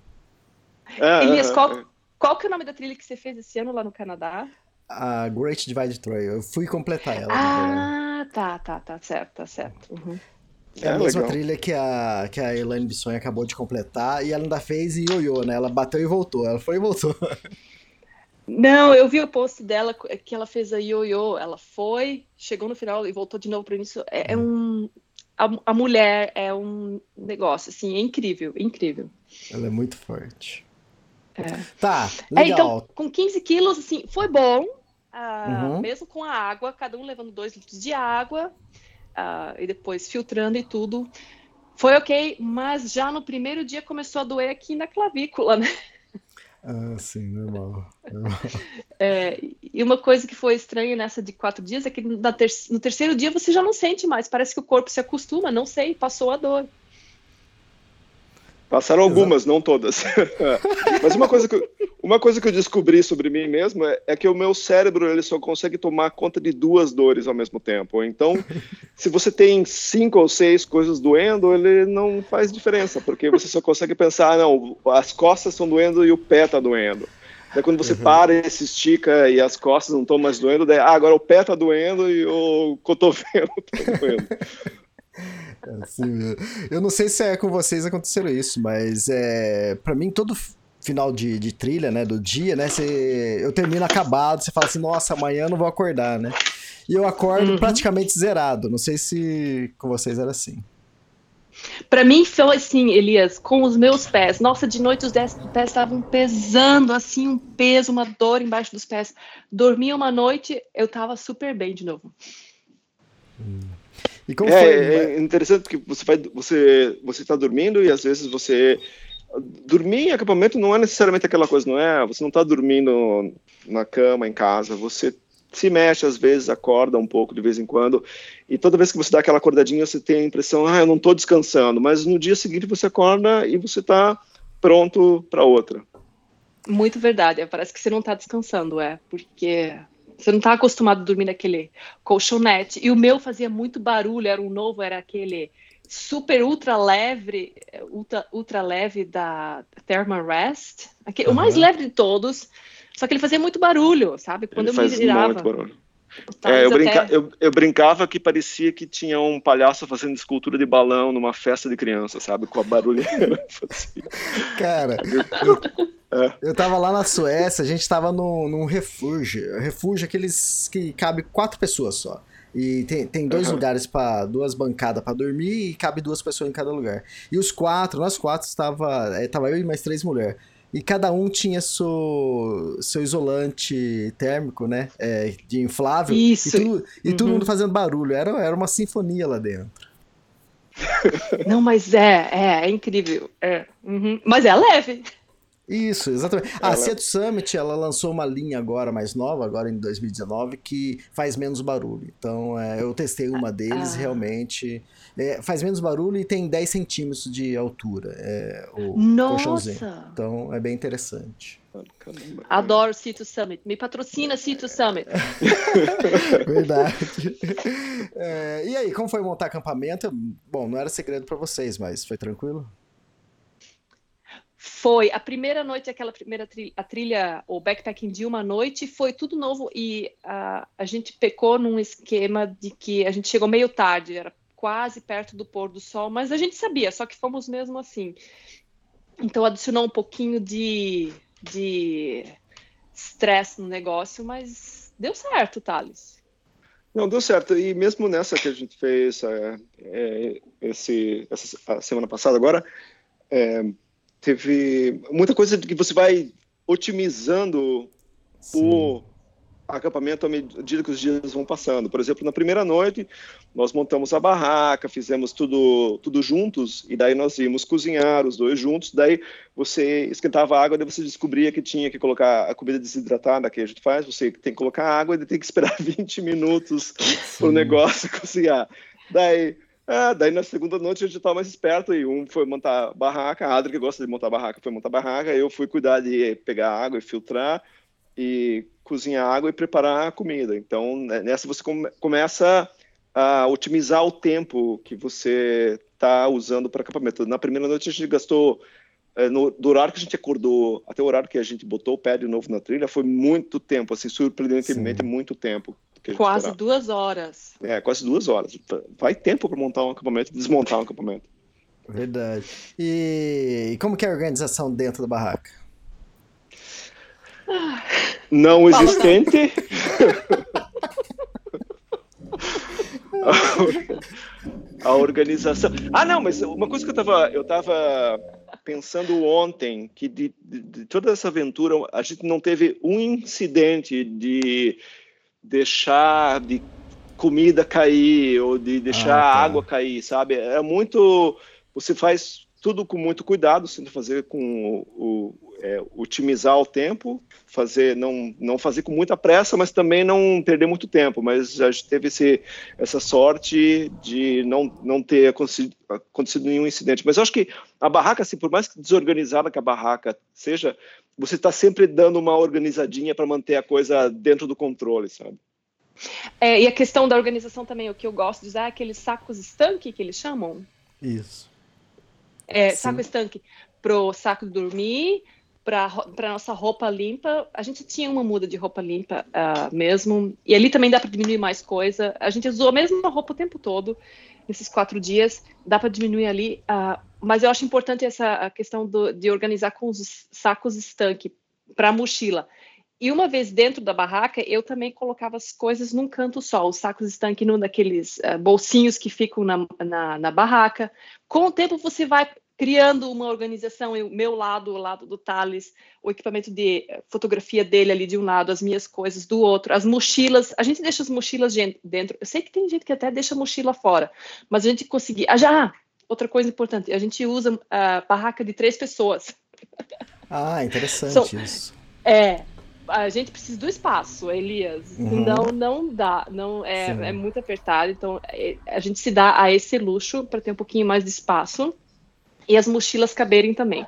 É, Elias, qual, qual que é o nome da trilha que você fez esse ano lá no Canadá? A Great Divide Trail, eu fui completar ela. Ah, tá, tá, tá, certo, tá certo. Uhum. É a É, mesma legal. trilha que a, que a Elaine Bisson acabou de completar e ela ainda fez ioiô, né? Ela bateu e voltou. Ela foi e voltou. (laughs) Não, eu vi o post dela que ela fez a ioiô. Ela foi, chegou no final e voltou de novo para o início. É, é um. A, a mulher é um negócio, assim, é incrível, incrível. Ela é muito forte. É. Tá, É, legal. então, com 15 quilos, assim, foi bom. ah, Uhum. Mesmo com a água, cada um levando dois litros de água, ah, e depois filtrando e tudo. Foi ok, mas já no primeiro dia começou a doer aqui na clavícula, né? Ah, sim, normal. normal. É, e uma coisa que foi estranha nessa de quatro dias é que ter- no terceiro dia você já não sente mais, parece que o corpo se acostuma, não sei, passou a dor. Passaram algumas, não todas. (laughs) Mas uma coisa, que eu, uma coisa que eu descobri sobre mim mesmo é, é que o meu cérebro ele só consegue tomar conta de duas dores ao mesmo tempo. Então, (laughs) se você tem cinco ou seis coisas doendo, ele não faz diferença, porque você só consegue pensar, ah, não, as costas estão doendo e o pé está doendo. Daí quando você para e se estica e as costas não estão mais doendo, daí, ah, agora o pé está doendo e o cotovelo está (laughs) doendo. É assim mesmo. Eu não sei se é com vocês aconteceram isso, mas é, para mim todo final de, de trilha, né, do dia, né, você, eu termino acabado, você fala assim, nossa, amanhã eu não vou acordar, né? E eu acordo Uhum. praticamente zerado. Não sei se com vocês era assim. Pra mim foi assim, Elias, com os meus pés. Nossa, de noite os dez- pés estavam pesando, assim, um peso, uma dor embaixo dos pés. Dormi uma noite, eu tava super bem de novo. E como é, foi? é interessante porque você vai, você, você está dormindo e às vezes você dormir em acampamento não é necessariamente aquela coisa, não é? Você não está dormindo na cama em casa, você se mexe às vezes, acorda um pouco de vez em quando e toda vez que você dá aquela acordadinha você tem a impressão, ah, eu não estou descansando, mas no dia seguinte você acorda e você está pronto para outra. Muito verdade. Parece que você não tá descansando, é, porque você não tá acostumado a dormir naquele colchonete. E o meu fazia muito barulho, era um novo, era aquele super ultra leve, ultra, ultra leve da Thermarest, aquele, o mais leve de todos. Só que ele fazia muito barulho, sabe? Quando Ele eu me virava. muito barulho. É, eu, até- brinca- eu- eu brincava que parecia que tinha um palhaço fazendo escultura de balão numa festa de criança, sabe? Com a barulheira. (laughs) Cara, É. eu tava lá na Suécia, a gente tava num, num refúgio. Refúgio aqueles que cabe quatro pessoas só. E tem, tem dois Aham. lugares para duas bancadas pra dormir e cabe duas pessoas em cada lugar. E os quatro, nós quatro estava, é, tava eu e mais três mulheres. E cada um tinha seu, seu isolante térmico, né? é, de inflável. Isso. E, tudo, e todo Uhum. mundo fazendo barulho. Era, era uma sinfonia lá dentro. Não, mas é, é, é incrível. É. Uhum. Mas é leve. Isso, exatamente. A Ela- Seattle Summit, ela lançou uma linha agora mais nova, agora em 2019, que faz menos barulho. Então, é, eu testei uma deles, Ah. realmente é, faz menos barulho e tem 10 centímetros de altura. É, o colchãozinho. Nossa! Então, é bem interessante. Adoro Cito Summit. Me patrocina Cito Summit. (laughs) Verdade. É, e aí, como foi montar acampamento? Bom, não era segredo pra vocês, mas foi tranquilo? Foi a primeira noite, aquela primeira trilha, a trilha, o backpacking de uma noite, foi tudo novo e a, a gente pecou num esquema de que a gente chegou meio tarde, era quase perto do pôr do sol, mas a gente sabia, só que fomos mesmo assim. Então adicionou um pouquinho de de estresse no negócio, mas deu certo, Thales. Não, deu certo. E mesmo nessa que a gente fez é, é, esse, essa a semana passada agora, é, teve muita coisa que você vai otimizando o acampamento à medida que os dias vão passando. Por exemplo, na primeira noite, nós montamos a barraca, fizemos tudo, tudo juntos, e daí nós íamos cozinhar os dois juntos. Daí você esquentava a água, daí você descobria que tinha que colocar a comida desidratada que a gente faz, você tem que colocar água e tem que esperar (laughs) 20 minutos para o negócio (laughs) cozinhar. Daí É, daí na segunda noite a gente estava mais esperto e um foi montar barraca, a Adri que gosta de montar barraca foi montar barraca, eu fui cuidar de pegar água e filtrar e cozinhar água e preparar a comida. Então né, nessa você come, começa a otimizar o tempo que você está usando para acampamento. Na primeira noite a gente gastou é, no, do horário que a gente acordou até o horário que a gente botou o pé de novo na trilha foi muito tempo, assim, surpreendentemente Sim. muito tempo. Quase esperava. duas horas. É, quase duas horas. Vai tempo para montar um acampamento e desmontar um acampamento. Verdade. E, e como que é a organização dentro da barraca? Não existente. (laughs) a organização. Ah, não, mas uma coisa que eu estava eu tava pensando ontem, que de, de, de, toda essa aventura, a gente não teve um incidente de deixar de comida cair ou de deixar ah, tá. água cair, sabe? É muito. Você faz tudo com muito cuidado, sendo fazer com o, é, otimizar o tempo, fazer não não fazer com muita pressa, mas também não perder muito tempo. Mas a gente teve esse, essa sorte de não não ter acontecido, acontecido nenhum incidente. Mas eu acho que a barraca, assim, por mais desorganizada que a barraca seja, você está sempre dando uma organizadinha para manter a coisa dentro do controle, sabe? É, e a questão da organização também, o que eu gosto de usar é aqueles sacos estanque que eles chamam. Isso. É, saco estanque pro saco dormir, para nossa roupa limpa. A gente tinha uma muda de roupa limpa uh, mesmo, e ali também dá para diminuir mais coisa. A gente usou a mesma roupa o tempo todo, nesses quatro dias, dá para diminuir ali. Uh, mas eu acho importante essa questão do, de organizar com os sacos estanque para a mochila. E uma vez dentro da barraca, eu também colocava as coisas num canto só, os sacos estanque num daqueles uh, bolsinhos que ficam na, na, na, barraca. Com o tempo, você vai criando uma organização, o meu lado, o lado do Thales, o equipamento de eh, fotografia dele ali de um lado, as minhas coisas do outro, as mochilas, a gente deixa as mochilas dentro. Eu sei que tem gente que até deixa a mochila fora, mas a gente conseguir. Ah, já! Ah, outra coisa importante, a gente usa a barraca de três pessoas. (laughs) Ah, interessante isso. É, a gente precisa do espaço, Elias. Uhum. Não, não dá, não é, é muito apertado. Então é, a gente se dá a esse luxo para ter um pouquinho mais de espaço e as mochilas caberem também.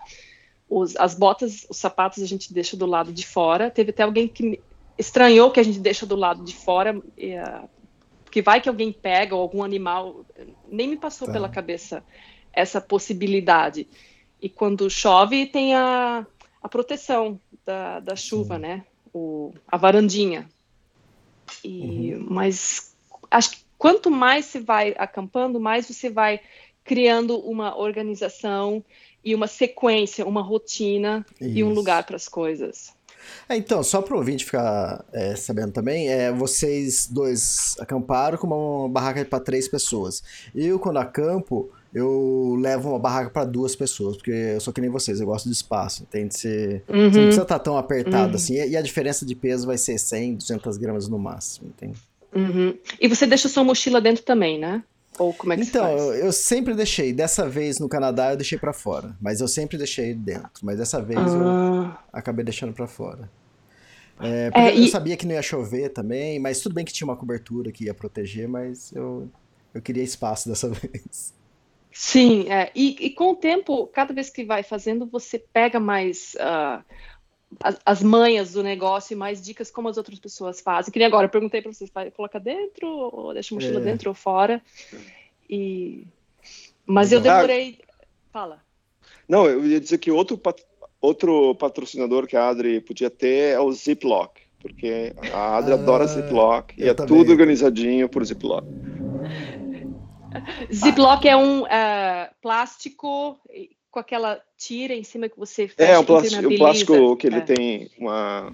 Os, as botas, os sapatos a gente deixa do lado de fora. Teve até alguém que estranhou que a gente deixa do lado de fora, uh, que vai que alguém pega ou algum animal. Nem me passou tá. pela cabeça essa possibilidade. E quando chove, tem a, a proteção da, da chuva, Sim. né? O, a varandinha. E, uhum. Mas acho que quanto mais você vai acampando, mais você vai criando uma organização e uma sequência, uma rotina Isso. e um lugar para as coisas. É, então, só para o ouvinte ficar é, sabendo também, é, vocês dois acamparam com uma barraca para três pessoas. Eu, quando acampo, eu levo uma barraca para duas pessoas, porque eu sou que nem vocês, eu gosto de espaço, entende? Você, uhum. você não precisa estar tá tão apertado uhum. assim, e a diferença de peso vai ser 100, 200 gramas no máximo, entende? Uhum. E você deixa sua mochila dentro também, né? Ou como é que então, eu, eu sempre deixei. Dessa vez no Canadá eu deixei para fora. Mas eu sempre deixei dentro. Mas dessa vez ah. eu acabei deixando para fora. É, porque é, eu sabia que não ia chover também, mas tudo bem que tinha uma cobertura que ia proteger, mas eu, eu queria espaço (laughs) dessa vez. Sim, é, e, e, com o tempo, cada vez que vai fazendo, você pega mais uh, as, as, manhas do negócio e mais dicas como as outras pessoas fazem. Que nem agora, eu perguntei para vocês, coloca dentro ou deixa a mochila é. dentro ou fora. E... Mas eu demorei... Fala. Não, eu ia dizer que outro, pat... outro patrocinador que a Adri podia ter é o Ziploc, porque a Adri ah, adora Ziploc e é também. tudo organizadinho por Ziploc. Ziploc é um uh, plástico com aquela tira em cima que você fecha, É, um plástico, um plástico que ele é. tem uma...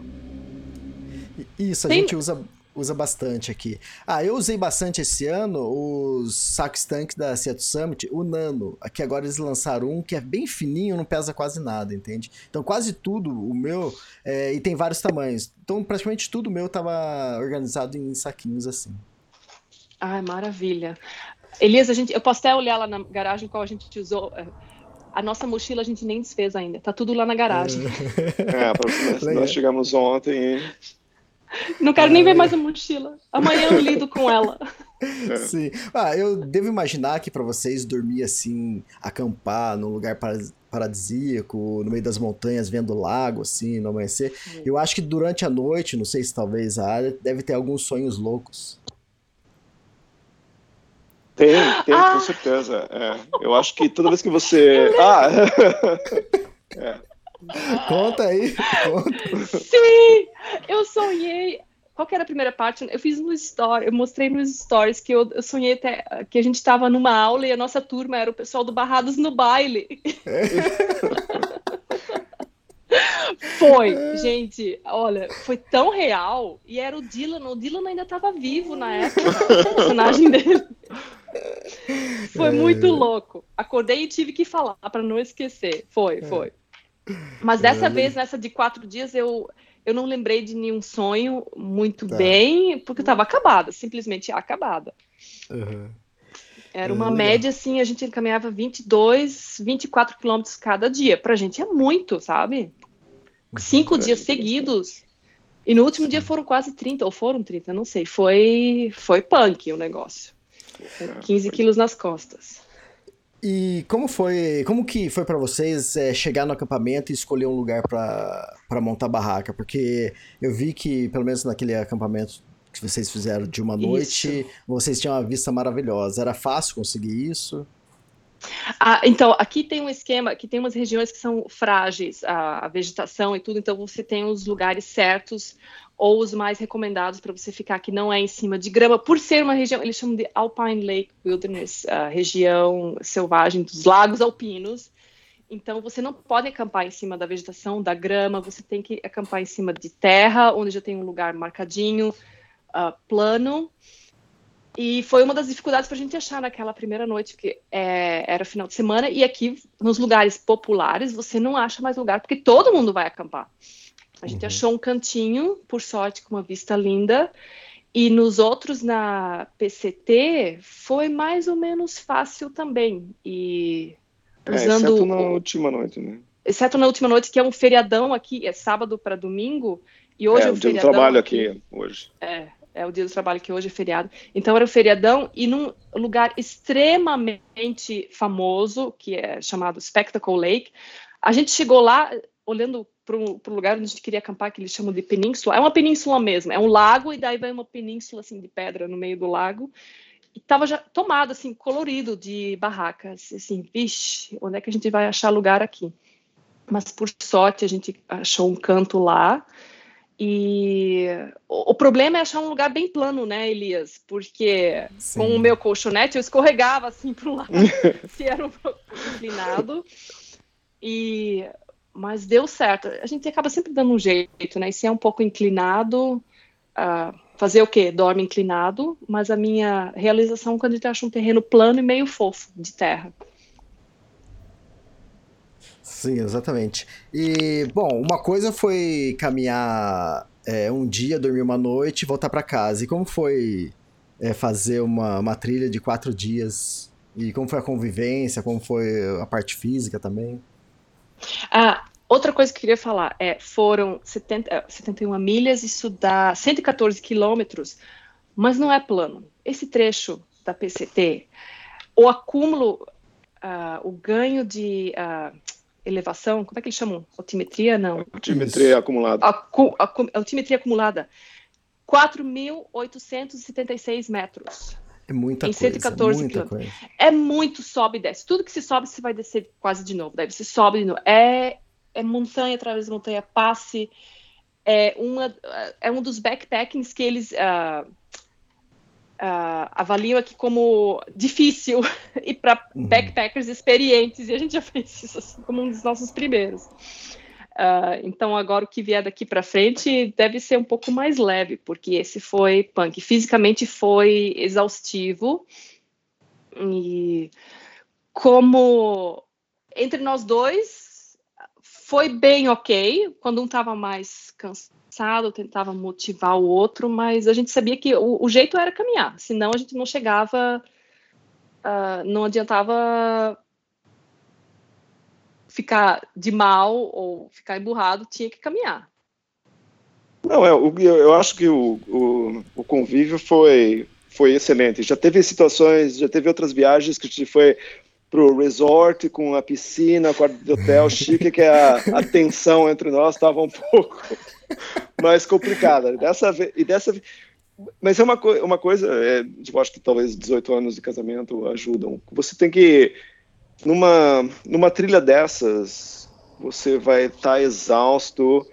Isso, a tem... gente usa, usa bastante aqui. Ah, eu usei bastante esse ano os sacos tanques da Seattle Summit, o Nano. Aqui agora eles lançaram um que é bem fininho, não pesa quase nada, entende? Então quase tudo, o meu, é, e tem vários tamanhos. Então praticamente tudo meu tava organizado em saquinhos assim. Ai, maravilha. Elias, a gente, eu posso até olhar lá na garagem qual a gente usou é, a nossa mochila a gente nem desfez ainda. Tá tudo lá na garagem. É, nós chegamos ontem. Não quero nem ver mais a mochila. Amanhã eu lido com ela. É. Sim. Ah, eu devo imaginar que para vocês dormir assim, acampar num lugar paradisíaco, no meio das montanhas, vendo o lago, assim, no amanhecer. Eu acho que durante a noite, não sei se talvez a área, deve ter alguns sonhos loucos. Tem, tem, Ah! com certeza. É. Eu acho que toda vez que você. Ah! (laughs) Conta aí, conta. Sim! Eu sonhei. Qual que era a primeira parte? Eu fiz no story, eu mostrei nos stories que eu, eu sonhei até que a gente estava numa aula e a nossa turma era o pessoal do Barrados no baile. Foi, gente, olha, foi tão real e era o Dylan, o Dylan ainda estava vivo na época, o (laughs) personagem dele. Foi muito louco. Acordei e tive que falar para não esquecer. Foi, foi. Mas dessa É. vez, nessa de quatro dias, eu, eu não lembrei de nenhum sonho muito Tá. bem, porque eu estava acabada, simplesmente acabada. Uhum. Era É, uma legal. média, assim, a gente caminhava 22, 24 quilômetros cada dia. Pra gente é muito, sabe? Cinco dias seguidos. E no último dia foram quase 30, ou foram 30, não sei. Foi, foi punk o negócio. 15 quilos nas costas. E como foi, como que foi para vocês é, chegar no acampamento e escolher um lugar para para montar barraca? Porque eu vi que pelo menos naquele acampamento que vocês fizeram de uma noite, vocês tinham uma vista maravilhosa. Era fácil conseguir isso? Ah, então, aqui tem um esquema, que tem umas regiões que são frágeis, a, a vegetação e tudo, então você tem os lugares certos ou os mais recomendados para você ficar que não é em cima de grama, por ser uma região, eles chamam de Alpine Lake Wilderness, a região selvagem dos lagos alpinos. Então você não pode acampar em cima da vegetação, da grama, você tem que acampar em cima de terra, onde já tem um lugar marcadinho, ah, plano. E foi uma das dificuldades para a gente achar naquela primeira noite, porque é, era final de semana, e aqui nos lugares populares você não acha mais lugar, porque todo mundo vai acampar. A gente achou um cantinho, por sorte, com uma vista linda, e nos outros na PCT foi mais ou menos fácil também. E É, usando exceto na o- última noite, né? exceto na última noite, que é um feriadão aqui, é sábado para domingo, e hoje é, é, um o dia do trabalho aqui hoje. é, é o dia do trabalho que hoje é feriado. Então era um feriadão e num lugar extremamente famoso, que é chamado Spectacle Lake. A gente chegou lá olhando para o lugar onde a gente queria acampar, que eles chamam de península. É uma península mesmo, é um lago e daí vai uma península assim de pedra no meio do lago. E tava já tomado assim, colorido de barracas, assim, vixe, onde é que a gente vai achar lugar aqui? Mas por sorte a gente achou um canto lá. E o, problema é achar um lugar bem plano, né, Elias? Porque Sim. com o meu colchonete eu escorregava assim para o lado, (laughs) se era um pouco inclinado. E mas deu certo. A gente acaba sempre dando um jeito, né? E se é um pouco inclinado, ah, fazer o quê? Dorme inclinado. Mas a minha realização é quando a gente acha um terreno plano e meio fofo de terra. Sim, exatamente. E, bom, uma coisa foi caminhar é, um dia, dormir uma noite e voltar para casa. E como foi é, fazer uma, uma trilha de quatro dias? E como foi a convivência? Como foi a parte física também? Ah, outra coisa que eu queria falar é, foram 70, eh, 71 milhas, isso dá 114 quilômetros, mas não é plano. Esse trecho da PCT, o acúmulo, ah, o ganho de ah, elevação, como é que eles chamam? Altimetria? Não. Altimetria acumulada. Acu, acu, altimetria acumulada, 4.876 metros. É muita Em coisa, 114 muita quilômetros. coisa. É muito sobe e desce. Tudo que se sobe, você vai descer quase de novo. Daí você sobe de novo. É, é montanha através de montanha, passe. É, uma, é um dos backpackings que eles ah, ah, avaliam aqui como difícil (laughs) e para Uhum. backpackers experientes. E a gente já fez isso assim, como um dos nossos primeiros. Ah, então agora o que vier daqui para frente deve ser um pouco mais leve, porque esse foi punk. Fisicamente foi exaustivo. E como entre nós dois foi bem ok. Quando um estava mais cansado, tentava motivar o outro, mas a gente sabia que o, o jeito era caminhar, senão a gente não chegava, ah, não adiantava ficar de mal ou ficar emburrado, tinha que caminhar. Não, é, o, eu, eu acho que o, o, o convívio foi, foi excelente. Já teve situações, já teve outras viagens que a gente foi pro resort com a piscina, quarto de hotel (laughs) chique, que a, a tensão entre nós estava um pouco (laughs) mais complicada. Dessa vez, e dessa mas é uma, co uma coisa, é, eu acho que talvez 18 anos de casamento ajudam. Você tem que, numa, numa trilha dessas, você vai estar tá exausto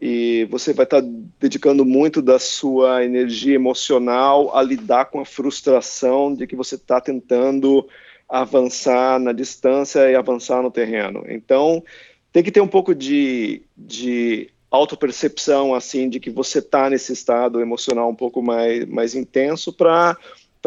e você vai estar tá dedicando muito da sua energia emocional a lidar com a frustração de que você está tentando avançar na distância e avançar no terreno. Então, tem que ter um pouco de, de autopercepção, assim, de que você está nesse estado emocional um pouco mais, mais intenso para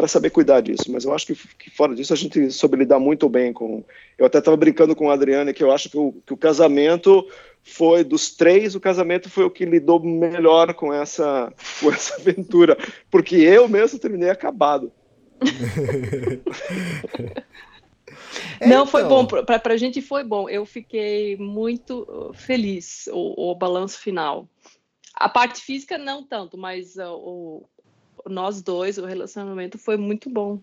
para saber cuidar disso, mas eu acho que, que, fora disso a gente soube lidar muito bem com. Eu até estava brincando com a Adriane que eu acho que o, que o casamento foi dos três, o casamento foi o que lidou melhor com essa com essa aventura, porque eu mesmo terminei acabado. (laughs) É, Não, foi então. bom, para a gente foi bom. Eu fiquei muito uh, feliz, o, o balanço final. A parte física, não tanto, mas uh, o, nós dois, o relacionamento foi muito bom.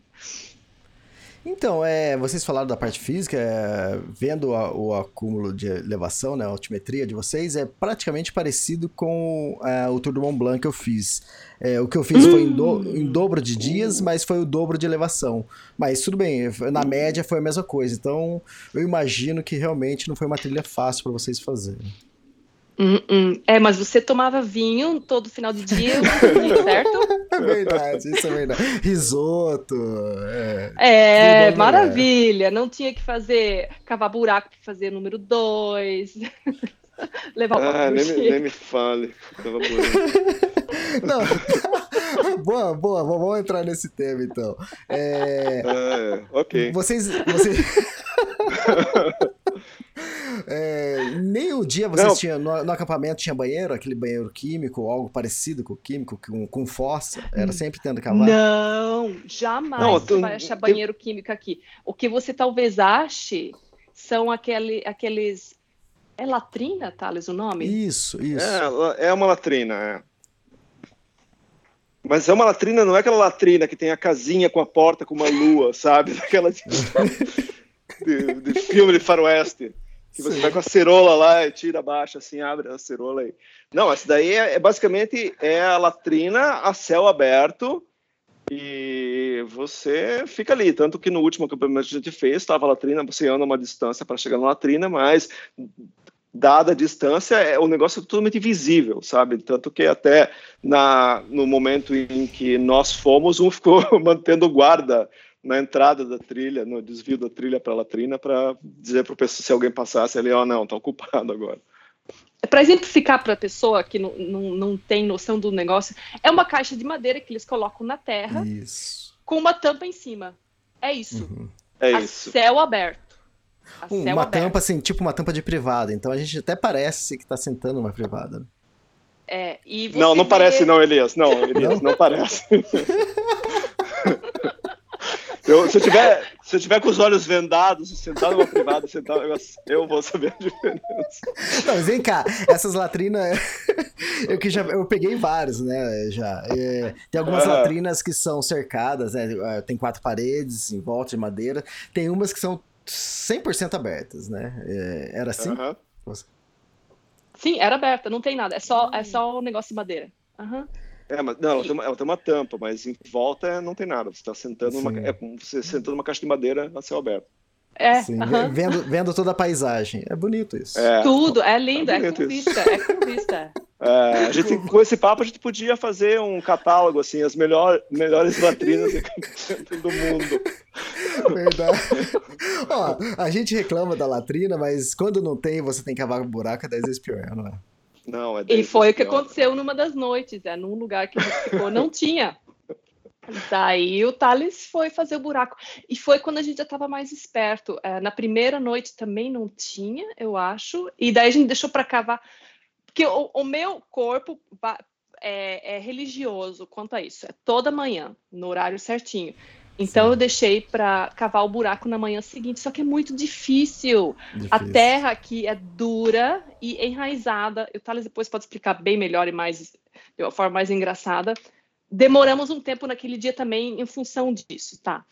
Então, é, vocês falaram da parte física, é, vendo a, o acúmulo de elevação, né, a altimetria de vocês, é praticamente parecido com é, o Tour do Mont Blanc que eu fiz. É, o que eu fiz foi em, do, em, dobro de dias, mas foi o dobro de elevação. Mas tudo bem, na média foi a mesma coisa. Então, eu imagino que realmente não foi uma trilha fácil para vocês fazerem. Hum, hum. É, mas você tomava vinho todo final de dia, (laughs) certo? É verdade, isso é verdade. Risoto. É, é maravilha. Não tinha que fazer, cavar buraco para fazer número dois. (laughs) Levar ah, nem, me, nem me fale. (laughs) Não. boa, boa, vamos entrar nesse tema então. É... Ah, ok. Vocês. vocês... É, nem o dia vocês tinham, no, no, acampamento tinha banheiro, aquele banheiro químico, ou algo parecido com químico, com, com fossa? Era sempre tendo cavalo? Não, jamais não, você vai achar banheiro químico aqui. O que você talvez ache são aquele, aqueles. É latrina, Thales, o nome? Isso, isso. É, é uma latrina, é. Mas é uma latrina, não é aquela latrina que tem a casinha com a porta com uma lua, sabe? (laughs) Daquela de, de, de filme de faroeste. Que você Sim. vai com a cerola lá tira abaixo, assim, abre a cerola aí. Não, essa daí é, é basicamente é a latrina a céu aberto e você fica ali. Tanto que no último acampamento que a gente fez, estava a latrina, você anda uma distância para chegar na latrina, mas dada a distância, é, o negócio é totalmente visível, sabe? Tanto que até na, no momento em que nós fomos, um (laughs) ficou mantendo guarda na entrada da trilha, no desvio da trilha para a latrina, para dizer para o pessoal se alguém passasse ali, ó, oh, não, está ocupado agora. Para exemplificar para a pessoa que não, não, não tem noção do negócio, é uma caixa de madeira que eles colocam na terra isso. com uma tampa em cima. É isso. Uhum. É a isso. Céu aberto. Um, céu uma aberto. tampa assim, tipo uma tampa de privada. Então a gente até parece que está sentando numa privada. Né? É, não, não vê... parece não, Elias. Não, (laughs) Elias, não, não parece. (laughs) Eu, se, eu tiver, se eu tiver com os olhos vendados, sentado numa privada, sentado, eu, eu vou saber a diferença. Não, mas vem cá, essas latrinas, (laughs) eu que já eu peguei vários, né, já. É, tem algumas uhum. latrinas que são cercadas, né, é, tem quatro paredes em volta de madeira, tem umas que são 100% abertas, né, é, era assim? Uhum. Sim, era aberta, não tem nada, é só, é só um negócio de madeira. Uhum. É, mas não, ela tem, uma, ela tem uma tampa, mas em volta não tem nada. Você está sentando numa, é como você sentando numa caixa de madeira a céu aberto. É, Sim, vendo, vendo toda a paisagem. É bonito isso. É, Tudo, é lindo, é, é com vista, é com vista. (laughs) É, a gente, com esse papo, a gente podia fazer um catálogo, assim, as melhor, melhores latrinas (laughs) do mundo. Verdade. Ó, a gente reclama da latrina, mas quando não tem, você tem que cavar um buraco, é 10 vezes pior, não é? Não, é e foi o que aconteceu numa das noites, é num lugar que a gente ficou, não tinha. Daí o Thales foi fazer o buraco. E foi quando a gente já estava mais esperto. É, na primeira noite também não tinha, eu acho. E daí a gente deixou para cavar. Porque o, o meu corpo é, é, religioso quanto a isso. É toda manhã, no horário certinho. Então Sim. eu deixei para cavar o buraco na manhã seguinte, só que é muito difícil. difícil. A terra aqui é dura e enraizada. O Thales depois pode explicar bem melhor e mais de uma forma mais engraçada. demoramos um tempo naquele dia também em função disso, tá?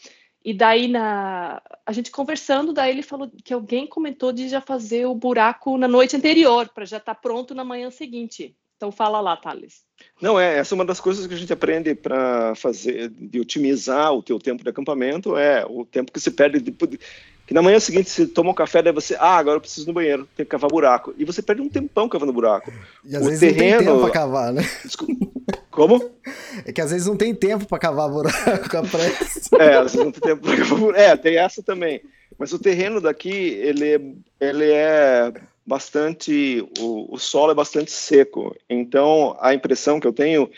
E daí na a gente conversando, daí ele falou que alguém comentou de já fazer o buraco na noite anterior para já estar tá pronto na manhã seguinte. Então fala lá, Thales. Não, é, essa é uma das coisas que a gente aprende para fazer, de otimizar o teu tempo de acampamento, é o tempo que se perde, de, que na manhã seguinte você toma um café, daí você, ah, agora eu preciso ir no banheiro, tem que cavar buraco. E você perde um tempão cavando buraco. E às o vezes terreno... não tem tempo pra cavar, né? Como? É que às vezes não tem tempo para cavar buraco (laughs) a pressa. É, às vezes não tem tempo para cavar buraco. É, tem essa também. Mas o terreno daqui, ele, ele é bastante, o, o solo é bastante seco. Então, a impressão que eu tenho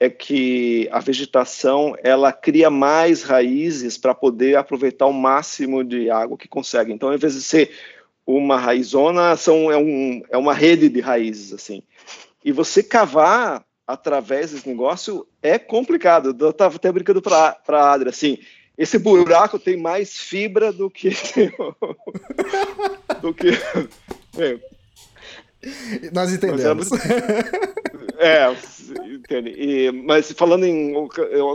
é que a vegetação ela cria mais raízes para poder aproveitar o máximo de água que consegue. Então, ao invés de ser uma raizona, são, é, um, é uma rede de raízes assim. E você cavar através desse negócio é complicado. Eu estava até brincando para a Adri, assim, esse buraco tem mais fibra do que (laughs) do que é. Nós entendemos. É, entende. E, mas falando em o,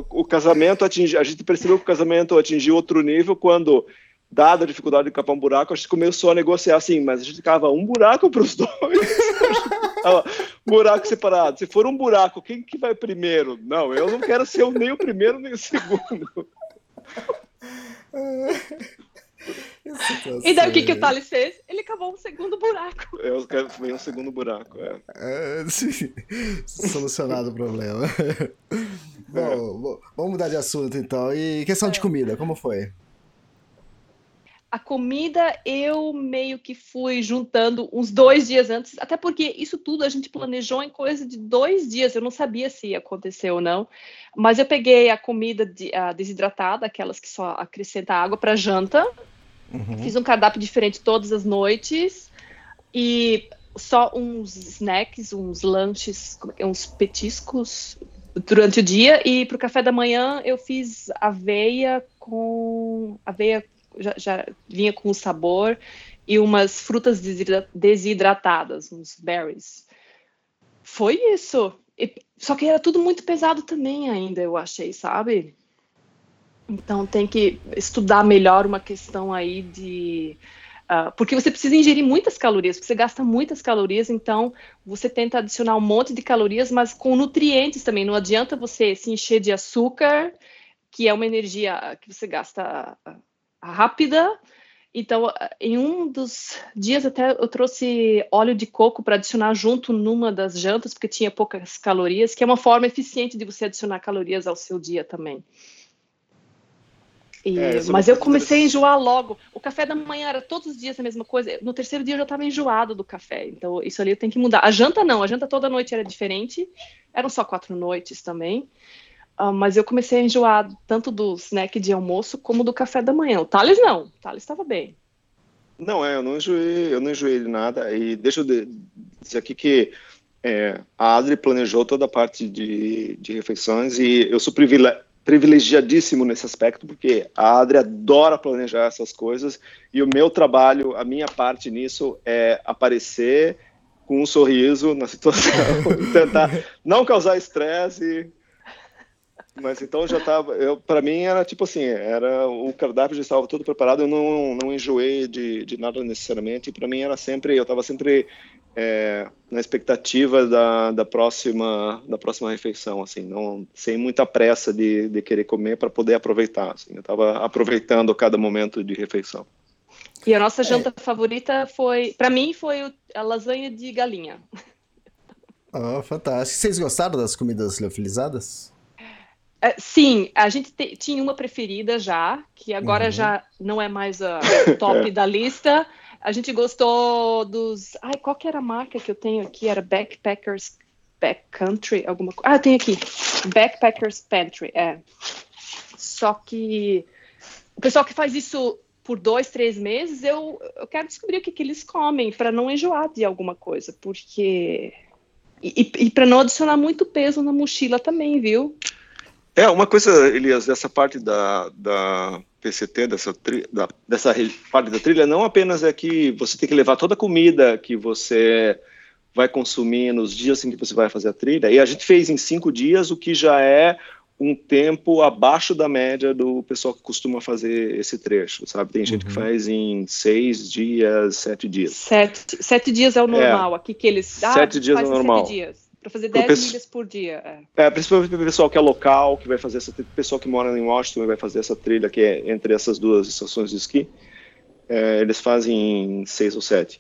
o, casamento atingi, a gente percebeu que o casamento atingiu outro nível quando, dada a dificuldade de capar um buraco, a gente começou a negociar assim, mas a gente cava um buraco para os dois. (laughs) buraco separado. Se for um buraco, quem que vai primeiro? Não, eu não quero ser nem o primeiro nem o segundo. (laughs) (laughs) E daí o que, que o Thales fez? Ele cavou um segundo buraco. (laughs) Eu quero um segundo buraco, é. é solucionado o problema. (laughs) Bom, vamos mudar de assunto então. E questão de comida, como foi? A comida eu meio que fui juntando uns dois dias antes, até porque isso tudo a gente planejou em coisa de dois dias. Eu não sabia se ia acontecer ou não, mas eu peguei a comida de, a desidratada, aquelas que só acrescenta água para janta, Uhum. Fiz um cardápio diferente todas as noites e só uns snacks, uns lanches, é, uns petiscos durante o dia. E para o café da manhã eu fiz aveia com aveia já, já vinha com sabor e umas frutas desidratadas, uns berries. Foi isso. Só que era tudo muito pesado também ainda, eu achei, sabe? Então tem que estudar melhor uma questão aí de uh, porque você precisa ingerir muitas calorias, você gasta muitas calorias, então você tenta adicionar um monte de calorias, mas com nutrientes também. Não adianta você se encher de açúcar, que é uma energia que você gasta uh, rápida. Então, em um dos dias até eu trouxe óleo de coco para adicionar junto numa das jantas, porque tinha poucas calorias, que é uma forma eficiente de você adicionar calorias ao seu dia também. E, é, mas eu comecei a enjoar logo. O café da manhã era todos os dias a mesma coisa. No terceiro dia eu já estava enjoado do café. Então isso ali tenho que mudar. A janta não, a janta toda noite era diferente. Eram só quatro noites também. Uh, mas eu comecei a enjoar tanto do snack de almoço como do café da manhã. O Thales não. O Thales estava bem. Não, é, eu não enjoei, eu não enjoei de nada. E deixa eu dizer aqui que é, a Adri planejou toda a parte de, de refeições e eu sou privilegiadíssimo nesse aspecto, porque a Adri adora planejar essas coisas e o meu trabalho, a minha parte nisso é aparecer com um sorriso na situação, (laughs) tentar não causar estresse. Mas então já estava, para mim era tipo assim, era o cardápio já estava todo preparado, eu não, não enjoei de, de nada necessariamente, e para mim era sempre, eu estava sempre é, na expectativa da, da, próxima da próxima refeição, assim, não sem muita pressa de, de querer comer para poder aproveitar. Assim, eu estava aproveitando cada momento de refeição. E a nossa janta é. favorita foi, para mim, foi a lasanha de galinha. Oh, fantástico. Vocês gostaram das comidas leofilizadas? É, sim, a gente te, tinha uma preferida já, que agora uhum. já não é mais a (laughs) top da lista, a gente gostou dos. Ai, qual que era a marca que eu tenho aqui? Era Backpackers Backcountry, alguma coisa. Ah, tem aqui. Backpackers Pantry, é. Só que o pessoal que faz isso por dois, três meses, eu, eu quero descobrir o que, que eles comem para não enjoar de alguma coisa, porque. E, e para não adicionar muito peso na mochila também, viu? É, uma coisa, Elias, dessa parte da, da PCT, dessa, da, dessa parte da trilha, não apenas é que você tem que levar toda a comida que você vai consumir nos dias em que você vai fazer a trilha. E a gente fez em cinco dias, o que já é um tempo abaixo da média do pessoal que costuma fazer esse trecho, sabe? Tem gente uhum. que faz em seis dias, sete dias. Sete, sete dias é o normal, é. aqui que eles... Ah, sete dias é o normal. Sete dias. Para fazer 10 peço... milhas por dia. É. é, principalmente para o pessoal que é local, que vai fazer essa trilha, pessoal que mora em Washington e vai fazer essa trilha que é entre essas duas estações de esqui. É, eles fazem em seis ou sete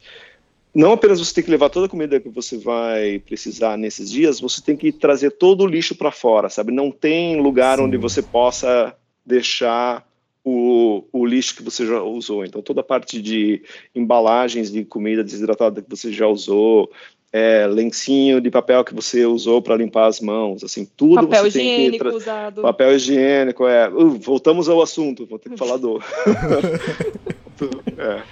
não apenas você tem que levar toda a comida que você vai precisar nesses dias, você tem que trazer todo o lixo para fora, sabe? Não tem lugar Sim. onde você possa deixar o, o, lixo que você já usou. Então, toda a parte de embalagens de comida desidratada que você já usou, é, lencinho de papel que você usou para limpar as mãos, assim, tudo papel você tem que usado. papel higiênico, é. Uh, voltamos ao assunto, vou ter que falar do. (laughs) é.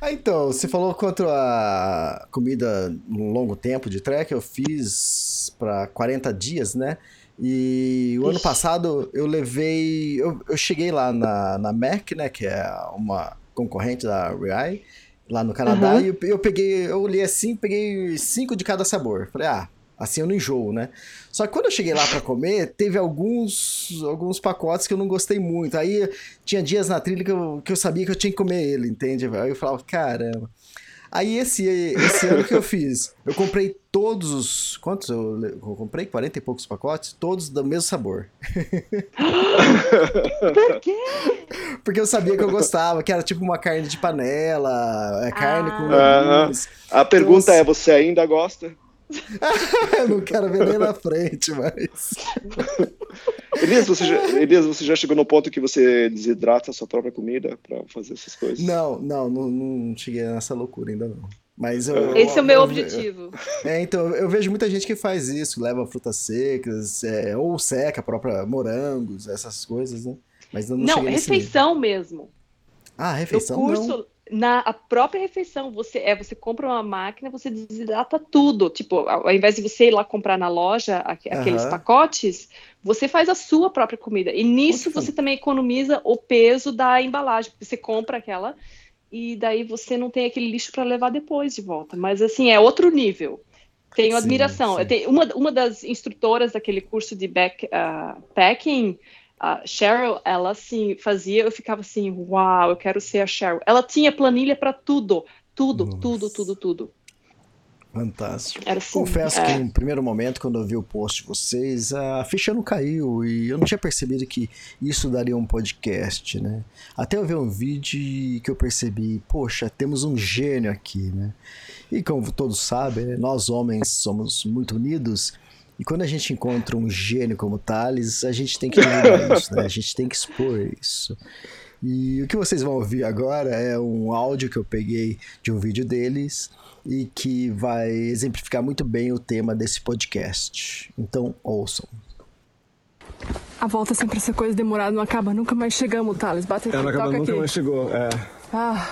Ah, então, você falou quanto a comida no longo tempo de trek, eu fiz para 40 dias, né? E o Ixi. ano passado eu levei. Eu, eu cheguei lá na, na Mac, né? Que é uma concorrente da Rei, lá no Canadá, uhum. e eu, eu peguei, eu olhei assim, peguei cinco de cada sabor. Falei, ah, Assim eu não enjoo, né? Só que quando eu cheguei lá para comer, teve alguns, alguns pacotes que eu não gostei muito. Aí tinha dias na trilha que eu, que eu sabia que eu tinha que comer ele, entende? Aí eu falava, caramba. Aí esse, esse ano que eu fiz, eu comprei todos os. Quantos eu, eu comprei? 40 e poucos pacotes? Todos do mesmo sabor. (gasps) (laughs) (laughs) Por quê? Porque eu sabia que eu gostava, que era tipo uma carne de panela, é carne ah. com legumes. A pergunta então, é: você ainda gosta? (laughs) eu não quero ver nem na frente, mas. (laughs) Elias, você já, Elias, você já chegou no ponto que você desidrata a sua própria comida para fazer essas coisas? Não, não, não, não, cheguei nessa loucura ainda não. Mas eu, Esse eu, é o meu eu, objetivo. é, então, eu vejo muita gente que faz isso, leva frutas secas, é, ou seca a própria morangos, essas coisas, né? Mas eu não, não refeição mesmo. Ah, refeição no curso, não na a própria refeição, você é você compra uma máquina, você desidrata tudo. Tipo, ao invés de você ir lá comprar na loja aqueles uhum. pacotes, você faz a sua própria comida. E nisso você também economiza o peso da embalagem, porque você compra aquela e daí você não tem aquele lixo para levar depois de volta. Mas assim, é outro nível. Tenho sim, admiração. Sim. Tenho, uma, uma das instrutoras daquele curso de backpacking, uh, a Cheryl, ela assim fazia, eu ficava assim, uau, eu quero ser a Cheryl. Ela tinha planilha para tudo, tudo, Nossa. tudo, tudo, tudo. Fantástico. Assim, Confesso é... que no primeiro momento, quando eu vi o post de vocês, a ficha não caiu e eu não tinha percebido que isso daria um podcast, né? Até eu ver um vídeo que eu percebi, poxa, temos um gênio aqui, né? E como todos sabem, né, nós homens somos muito unidos e quando a gente encontra um gênio como Thales, a gente tem que isso, né? A gente tem que expor isso. E o que vocês vão ouvir agora é um áudio que eu peguei de um vídeo deles e que vai exemplificar muito bem o tema desse podcast. Então, ouçam. A volta sempre essa coisa demorada, não acaba, nunca mais chegamos, Thales. Bate aqui, é, não acaba, nunca aqui. mais chegou, é. Ah,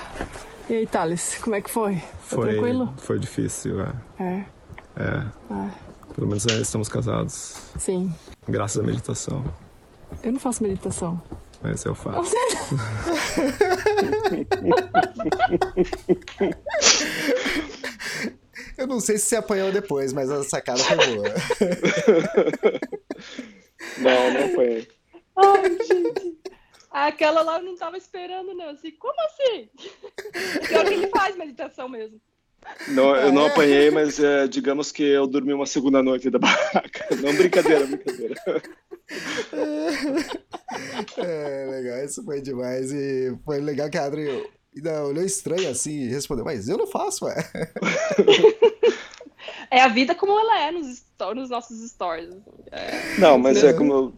e aí, Thales, como é que foi? Foi, foi tranquilo? Foi difícil, é. É. É. Ah. Pelo menos é, estamos casados. Sim. Graças à meditação. Eu não faço meditação. Mas eu faço. Eu não sei se você apanhou depois, mas a sacada foi boa. (laughs) não, não foi. Ai, gente. Aquela lá eu não tava esperando, não. Assim, como assim? Pior que ele faz meditação mesmo. Não, eu não apanhei, mas é, digamos que eu dormi uma segunda noite da barraca. Não, brincadeira, brincadeira. É, legal, isso foi demais. E foi legal que a Adri ainda olhou estranho assim e respondeu, mas eu não faço, ué. (laughs) É a vida como ela é nos, nos nossos stories. É, não, mas é como eu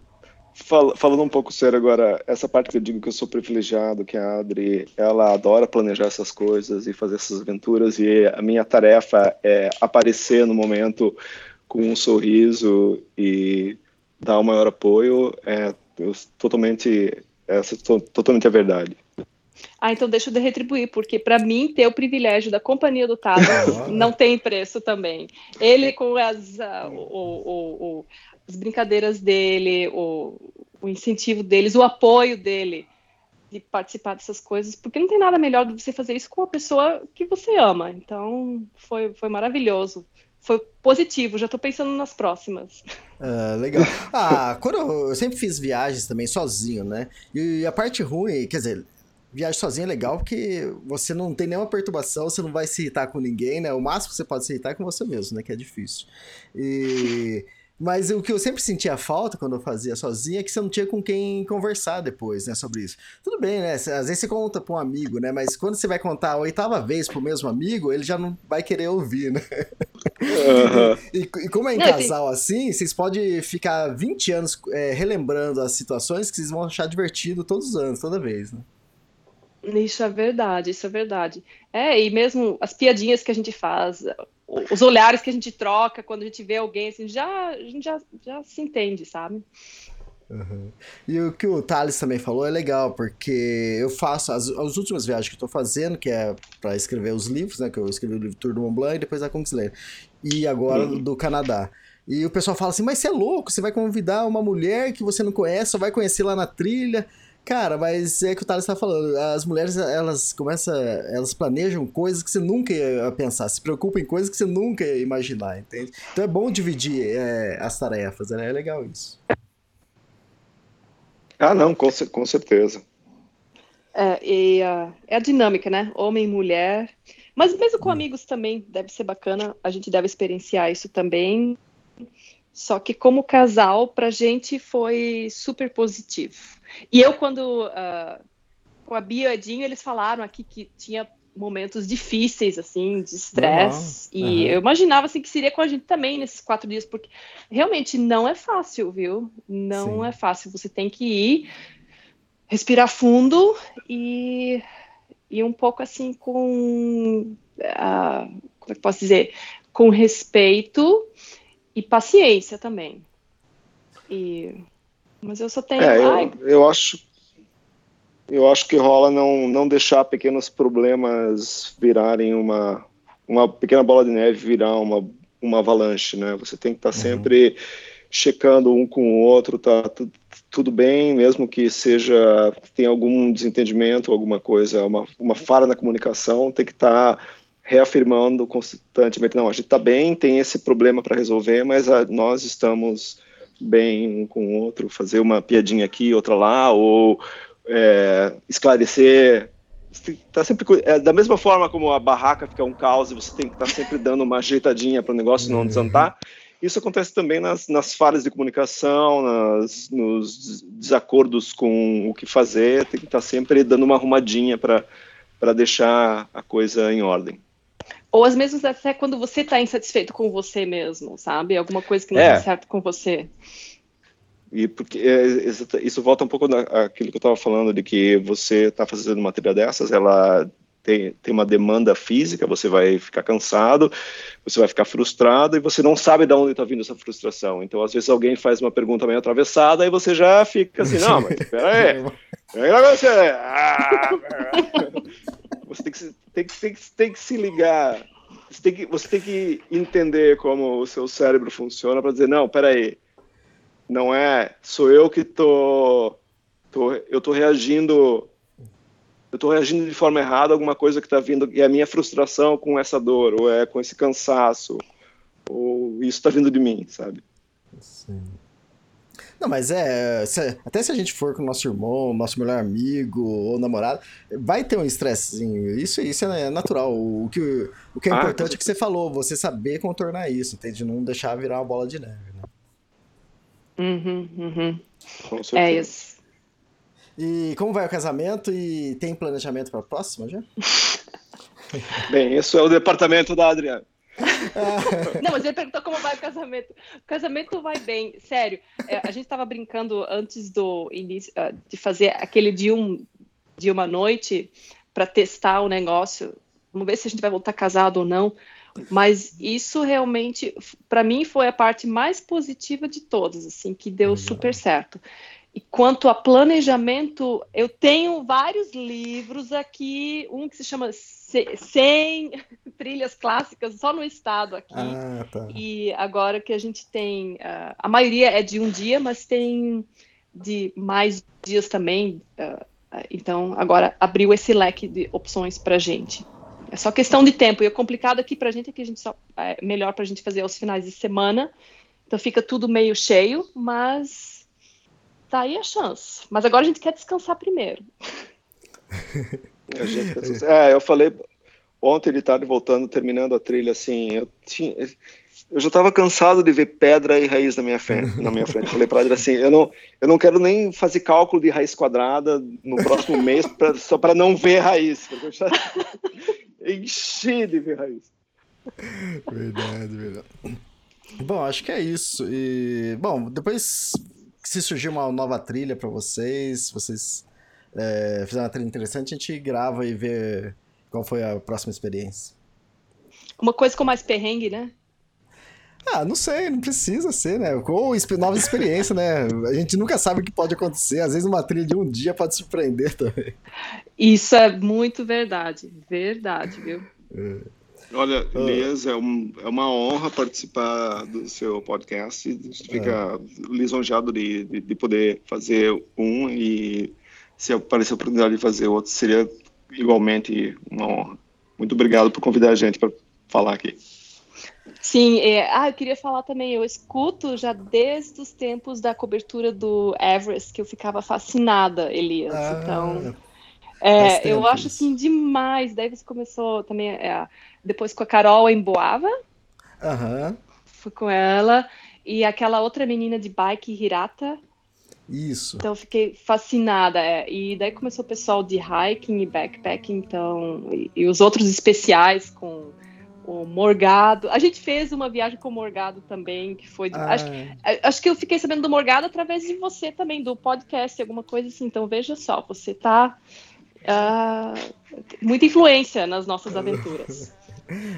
Fal falando um pouco sério agora, essa parte que eu digo que eu sou privilegiado, que a Adri, ela adora planejar essas coisas e fazer essas aventuras, e a minha tarefa é aparecer no momento com um sorriso e dar o maior apoio, é totalmente, é totalmente a verdade. Ah, então deixa eu retribuir, porque para mim ter o privilégio da companhia do Tado (laughs) não tem preço também. Ele com as, uh, o, o, o as brincadeiras dele, o, o incentivo deles, o apoio dele. de participar dessas coisas, porque não tem nada melhor do que você fazer isso com a pessoa que você ama. Então, foi, foi maravilhoso. Foi positivo, já estou pensando nas próximas. Ah, legal. Ah, quando eu, eu sempre fiz viagens também sozinho, né? E a parte ruim, quer dizer, viagem sozinho é legal porque você não tem nenhuma perturbação, você não vai se irritar com ninguém, né? O máximo que você pode se irritar é com você mesmo, né? Que é difícil. E... Mas o que eu sempre sentia falta quando eu fazia sozinho é que você não tinha com quem conversar depois, né, sobre isso. Tudo bem, né? Às vezes você conta pra um amigo, né? Mas quando você vai contar a oitava vez pro mesmo amigo, ele já não vai querer ouvir, né? Uhum. (laughs) E, e, como é em Não, casal assim, vocês podem ficar 20 anos é, relembrando as situações que vocês vão achar divertido todos os anos, toda vez, né? Isso é verdade, isso é verdade. É, e mesmo as piadinhas que a gente faz, os olhares que a gente troca quando a gente vê alguém, assim, já, a gente já, já se entende, sabe? Uhum. E o que o Thales também falou é legal, porque eu faço as, as últimas viagens que eu tô fazendo, que é para escrever os livros, né? Que eu escrevi o livro Tour do Mont Blanc e depois a Kungsleder. E agora Uhum. do Canadá. E o pessoal fala assim, mas você é louco, você vai convidar uma mulher que você não conhece, só vai conhecer lá na trilha. Cara, mas é que o Thales tá falando, as mulheres, elas começam, elas planejam coisas que você nunca ia pensar, se preocupam em coisas que você nunca ia imaginar, entende? Então é bom dividir é, as tarefas, né? É legal isso. Ah, não, com, com certeza. É, e ah, é a dinâmica, né? Homem e mulher. Mas mesmo com amigos também deve ser bacana, a gente deve experienciar isso também. Só que como casal, pra gente foi super positivo. E eu, quando ah, com a Bia e eles falaram aqui que tinha momentos difíceis, assim, de estresse. Normal. E Aham. eu imaginava assim, que seria com a gente também nesses quatro dias, porque realmente não é fácil, viu? Não Sim. é fácil. Você tem que ir, respirar fundo e, e um pouco assim com. ah, como é que eu posso dizer? Com respeito e paciência também. E, mas eu só tenho. É, eu, eu acho eu acho que rola não, não deixar pequenos problemas virarem uma uma pequena bola de neve virar uma uma avalanche, né? Você tem que estar sempre checando um com o outro, tá tu- tudo bem, mesmo que seja tem algum desentendimento, alguma coisa, uma, uma falha na comunicação, tem que estar reafirmando constantemente, não, a gente está bem, tem esse problema para resolver, mas ah, nós estamos bem um com o outro, fazer uma piadinha aqui, outra lá, ou é, esclarecer. Tá sempre é, da mesma forma como a barraca fica um caos e você tem que estar sempre dando uma ajeitadinha para o negócio não desandar. Isso acontece também nas, nas falhas de comunicação, nas, nos des- desacordos com o que fazer, tem que estar sempre dando uma arrumadinha para deixar a coisa em ordem. Ou às vezes até quando você está insatisfeito com você mesmo, sabe? Alguma coisa que não É. está certo com você. E porque é, isso volta um pouco naquilo que eu estava falando de que você está fazendo uma trilha dessas, ela tem, tem uma demanda física, você vai ficar cansado, você vai ficar frustrado e você não sabe de onde está vindo essa frustração. Então, às vezes alguém faz uma pergunta meio atravessada e você já fica assim, não, mas espera aí, Aí você, ah, você tem que, se- tem, que, tem, que, tem que se ligar, você tem que, você tem que entender como o seu cérebro funciona para dizer, não, peraí, não é, sou eu que tô, tô eu tô reagindo, eu tô reagindo de forma errada a alguma coisa que está vindo, e a minha frustração com essa dor, ou é com esse cansaço, ou isso está vindo de mim, sabe? Sim. Não, mas é. se- até se a gente for com o nosso irmão, nosso melhor amigo ou namorado, vai ter um estressezinho. Isso, isso é natural. O que, o que é Ah, importante é que você falou, você saber contornar isso, entende? Não deixar virar uma bola de neve. Né? Uhum, uhum. Com É isso. E como vai o casamento e tem planejamento para a próxima já? (laughs) Bem, isso é o departamento da Adriana. (laughs) Não, mas ele perguntou como vai o casamento. O casamento vai bem, sério. É, a gente estava brincando antes do início ah, de fazer aquele de um de uma noite para testar o negócio. Vamos ver se a gente vai voltar casado ou não. Mas isso realmente, para mim, foi a parte mais positiva de todas, assim, que deu super certo. E quanto a planejamento, eu tenho vários livros aqui, um que se chama Ce- 100 (laughs) trilhas clássicas só no estado aqui. Ah, tá. E agora que a gente tem, ah, a maioria é de um dia, mas tem de mais dias também. ah, Então, agora abriu esse leque de opções para gente. É só questão de tempo. E o complicado aqui para a gente é que a gente só é melhor para a gente fazer aos finais de semana. Então fica tudo meio cheio, mas tá aí a chance. Mas agora a gente quer descansar primeiro. É, eu falei ontem de tarde voltando, terminando a trilha, assim, eu tinha, eu já estava cansado de ver pedra e raiz na minha frente. Na minha frente. Falei para ela assim, eu não, eu não quero nem fazer cálculo de raiz quadrada no próximo (laughs) mês pra, só para não ver raiz. Porque eu já (laughs) enchi de ver raiz. Verdade, verdade. Bom, acho que é isso. E bom, depois se surgir uma nova trilha para vocês, se vocês é, fizerem uma trilha interessante, a gente grava e vê qual foi a próxima experiência. Uma coisa com mais perrengue, né? Ah, não sei, não precisa ser, né? Ou nova experiência, né? A gente nunca sabe o que pode acontecer. Às vezes uma trilha de um dia pode surpreender também. Isso é muito verdade. Verdade, viu? É. Olha, ah. Elias, é, um, é, uma honra participar do seu podcast. A gente fica é. lisonjeado de, de, de, poder fazer um e se aparecer a oportunidade de fazer outro, seria igualmente uma honra. Muito obrigado por convidar a gente para falar aqui. Sim, é, ah, eu queria falar também, eu escuto já desde os tempos da cobertura do Everest, que eu ficava fascinada, Elias. Ah, então, é, eu acho assim demais. Daí você começou também, é, depois com a Carol em Boava. Aham. Fui com ela. E aquela outra menina de bike, Hirata. Isso. Então fiquei fascinada. É. E daí começou o pessoal de hiking e backpacking, então. E, e os outros especiais com o Morgado. A gente fez uma viagem com o Morgado também, que foi. Ah. Acho, acho, que eu fiquei sabendo do Morgado através de você também, do podcast, alguma coisa assim. Então veja só, você tá. Uh, muita influência nas nossas aventuras. (laughs)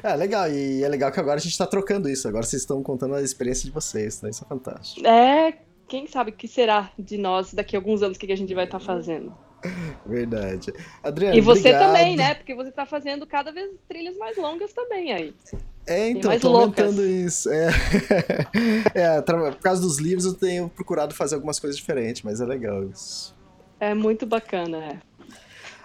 É legal, e é legal que agora a gente está trocando isso. Agora vocês estão contando a experiência de vocês, né? Isso é fantástico. É, quem sabe o que será de nós daqui a alguns anos, o que a gente vai estar tá fazendo. (laughs) Verdade. Adriano, E você obrigado. também, né? Porque você tá fazendo cada vez trilhas mais longas também aí. É, então, tô aumentando isso. É, (laughs) é, por causa dos livros eu tenho procurado fazer algumas coisas diferentes, mas é legal isso. É muito bacana, é.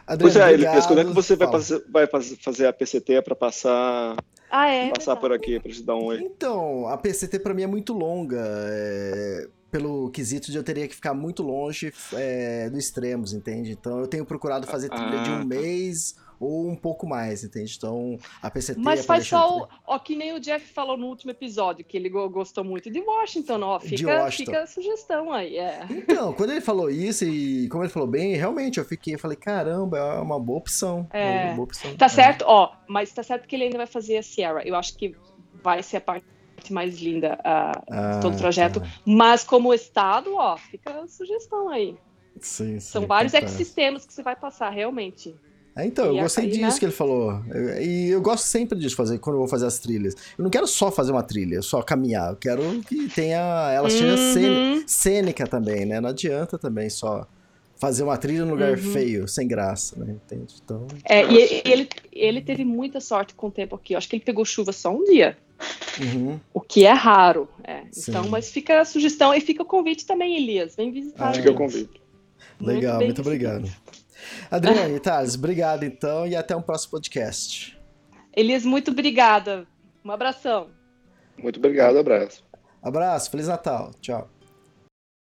Adriano, pois é, Elias, quando é que você vai, fazer, vai fazer a PCT para passar ah, é, passar por aqui para te dar um oi? Então, a PCT para mim é muito longa. É pelo quesito de eu teria que ficar muito longe é, do extremos, entende? Então eu tenho procurado fazer trilha ah, de um tá. mês ou um pouco mais, entende? Então a PCT. Mas faz só o. Ó, que nem o Jeff falou no último episódio, que ele gostou muito de Washington, ó. Fica, Washington. fica a sugestão aí. É. Então, quando ele falou isso e como ele falou bem, realmente eu fiquei, eu falei, caramba, é uma boa opção. É. Uma boa opção. Tá é. certo, ó, mas tá certo que ele ainda vai fazer a Sierra. Eu acho que vai ser a parte mais linda uh, ah, todo o projeto. Tá. Mas como estado, ó, fica a sugestão aí. Sim, sim, São vários ecossistemas que você vai passar, realmente. É, então, e eu gostei disso né? que ele falou. E eu gosto sempre disso, fazer, quando eu vou fazer as trilhas. Eu não quero só fazer uma trilha, só caminhar. Eu quero que tenha. Ela seja uhum. cênica também, né? Não adianta também só fazer uma trilha num lugar uhum. feio, sem graça, né? Entende? Então. É, e ele, ele teve muita sorte com o tempo aqui. Eu acho que ele pegou chuva só um dia. Uhum. O que é raro. É. Então, mas fica a sugestão e fica o convite também, Elias. Vem visitar. Ah, fica o convite. Legal, muito, muito obrigado. Adriane e Thales, obrigado então e até um próximo podcast. Elias, muito obrigada. Um abração. Muito obrigado, abraço. Abraço, Feliz Natal. Tchau.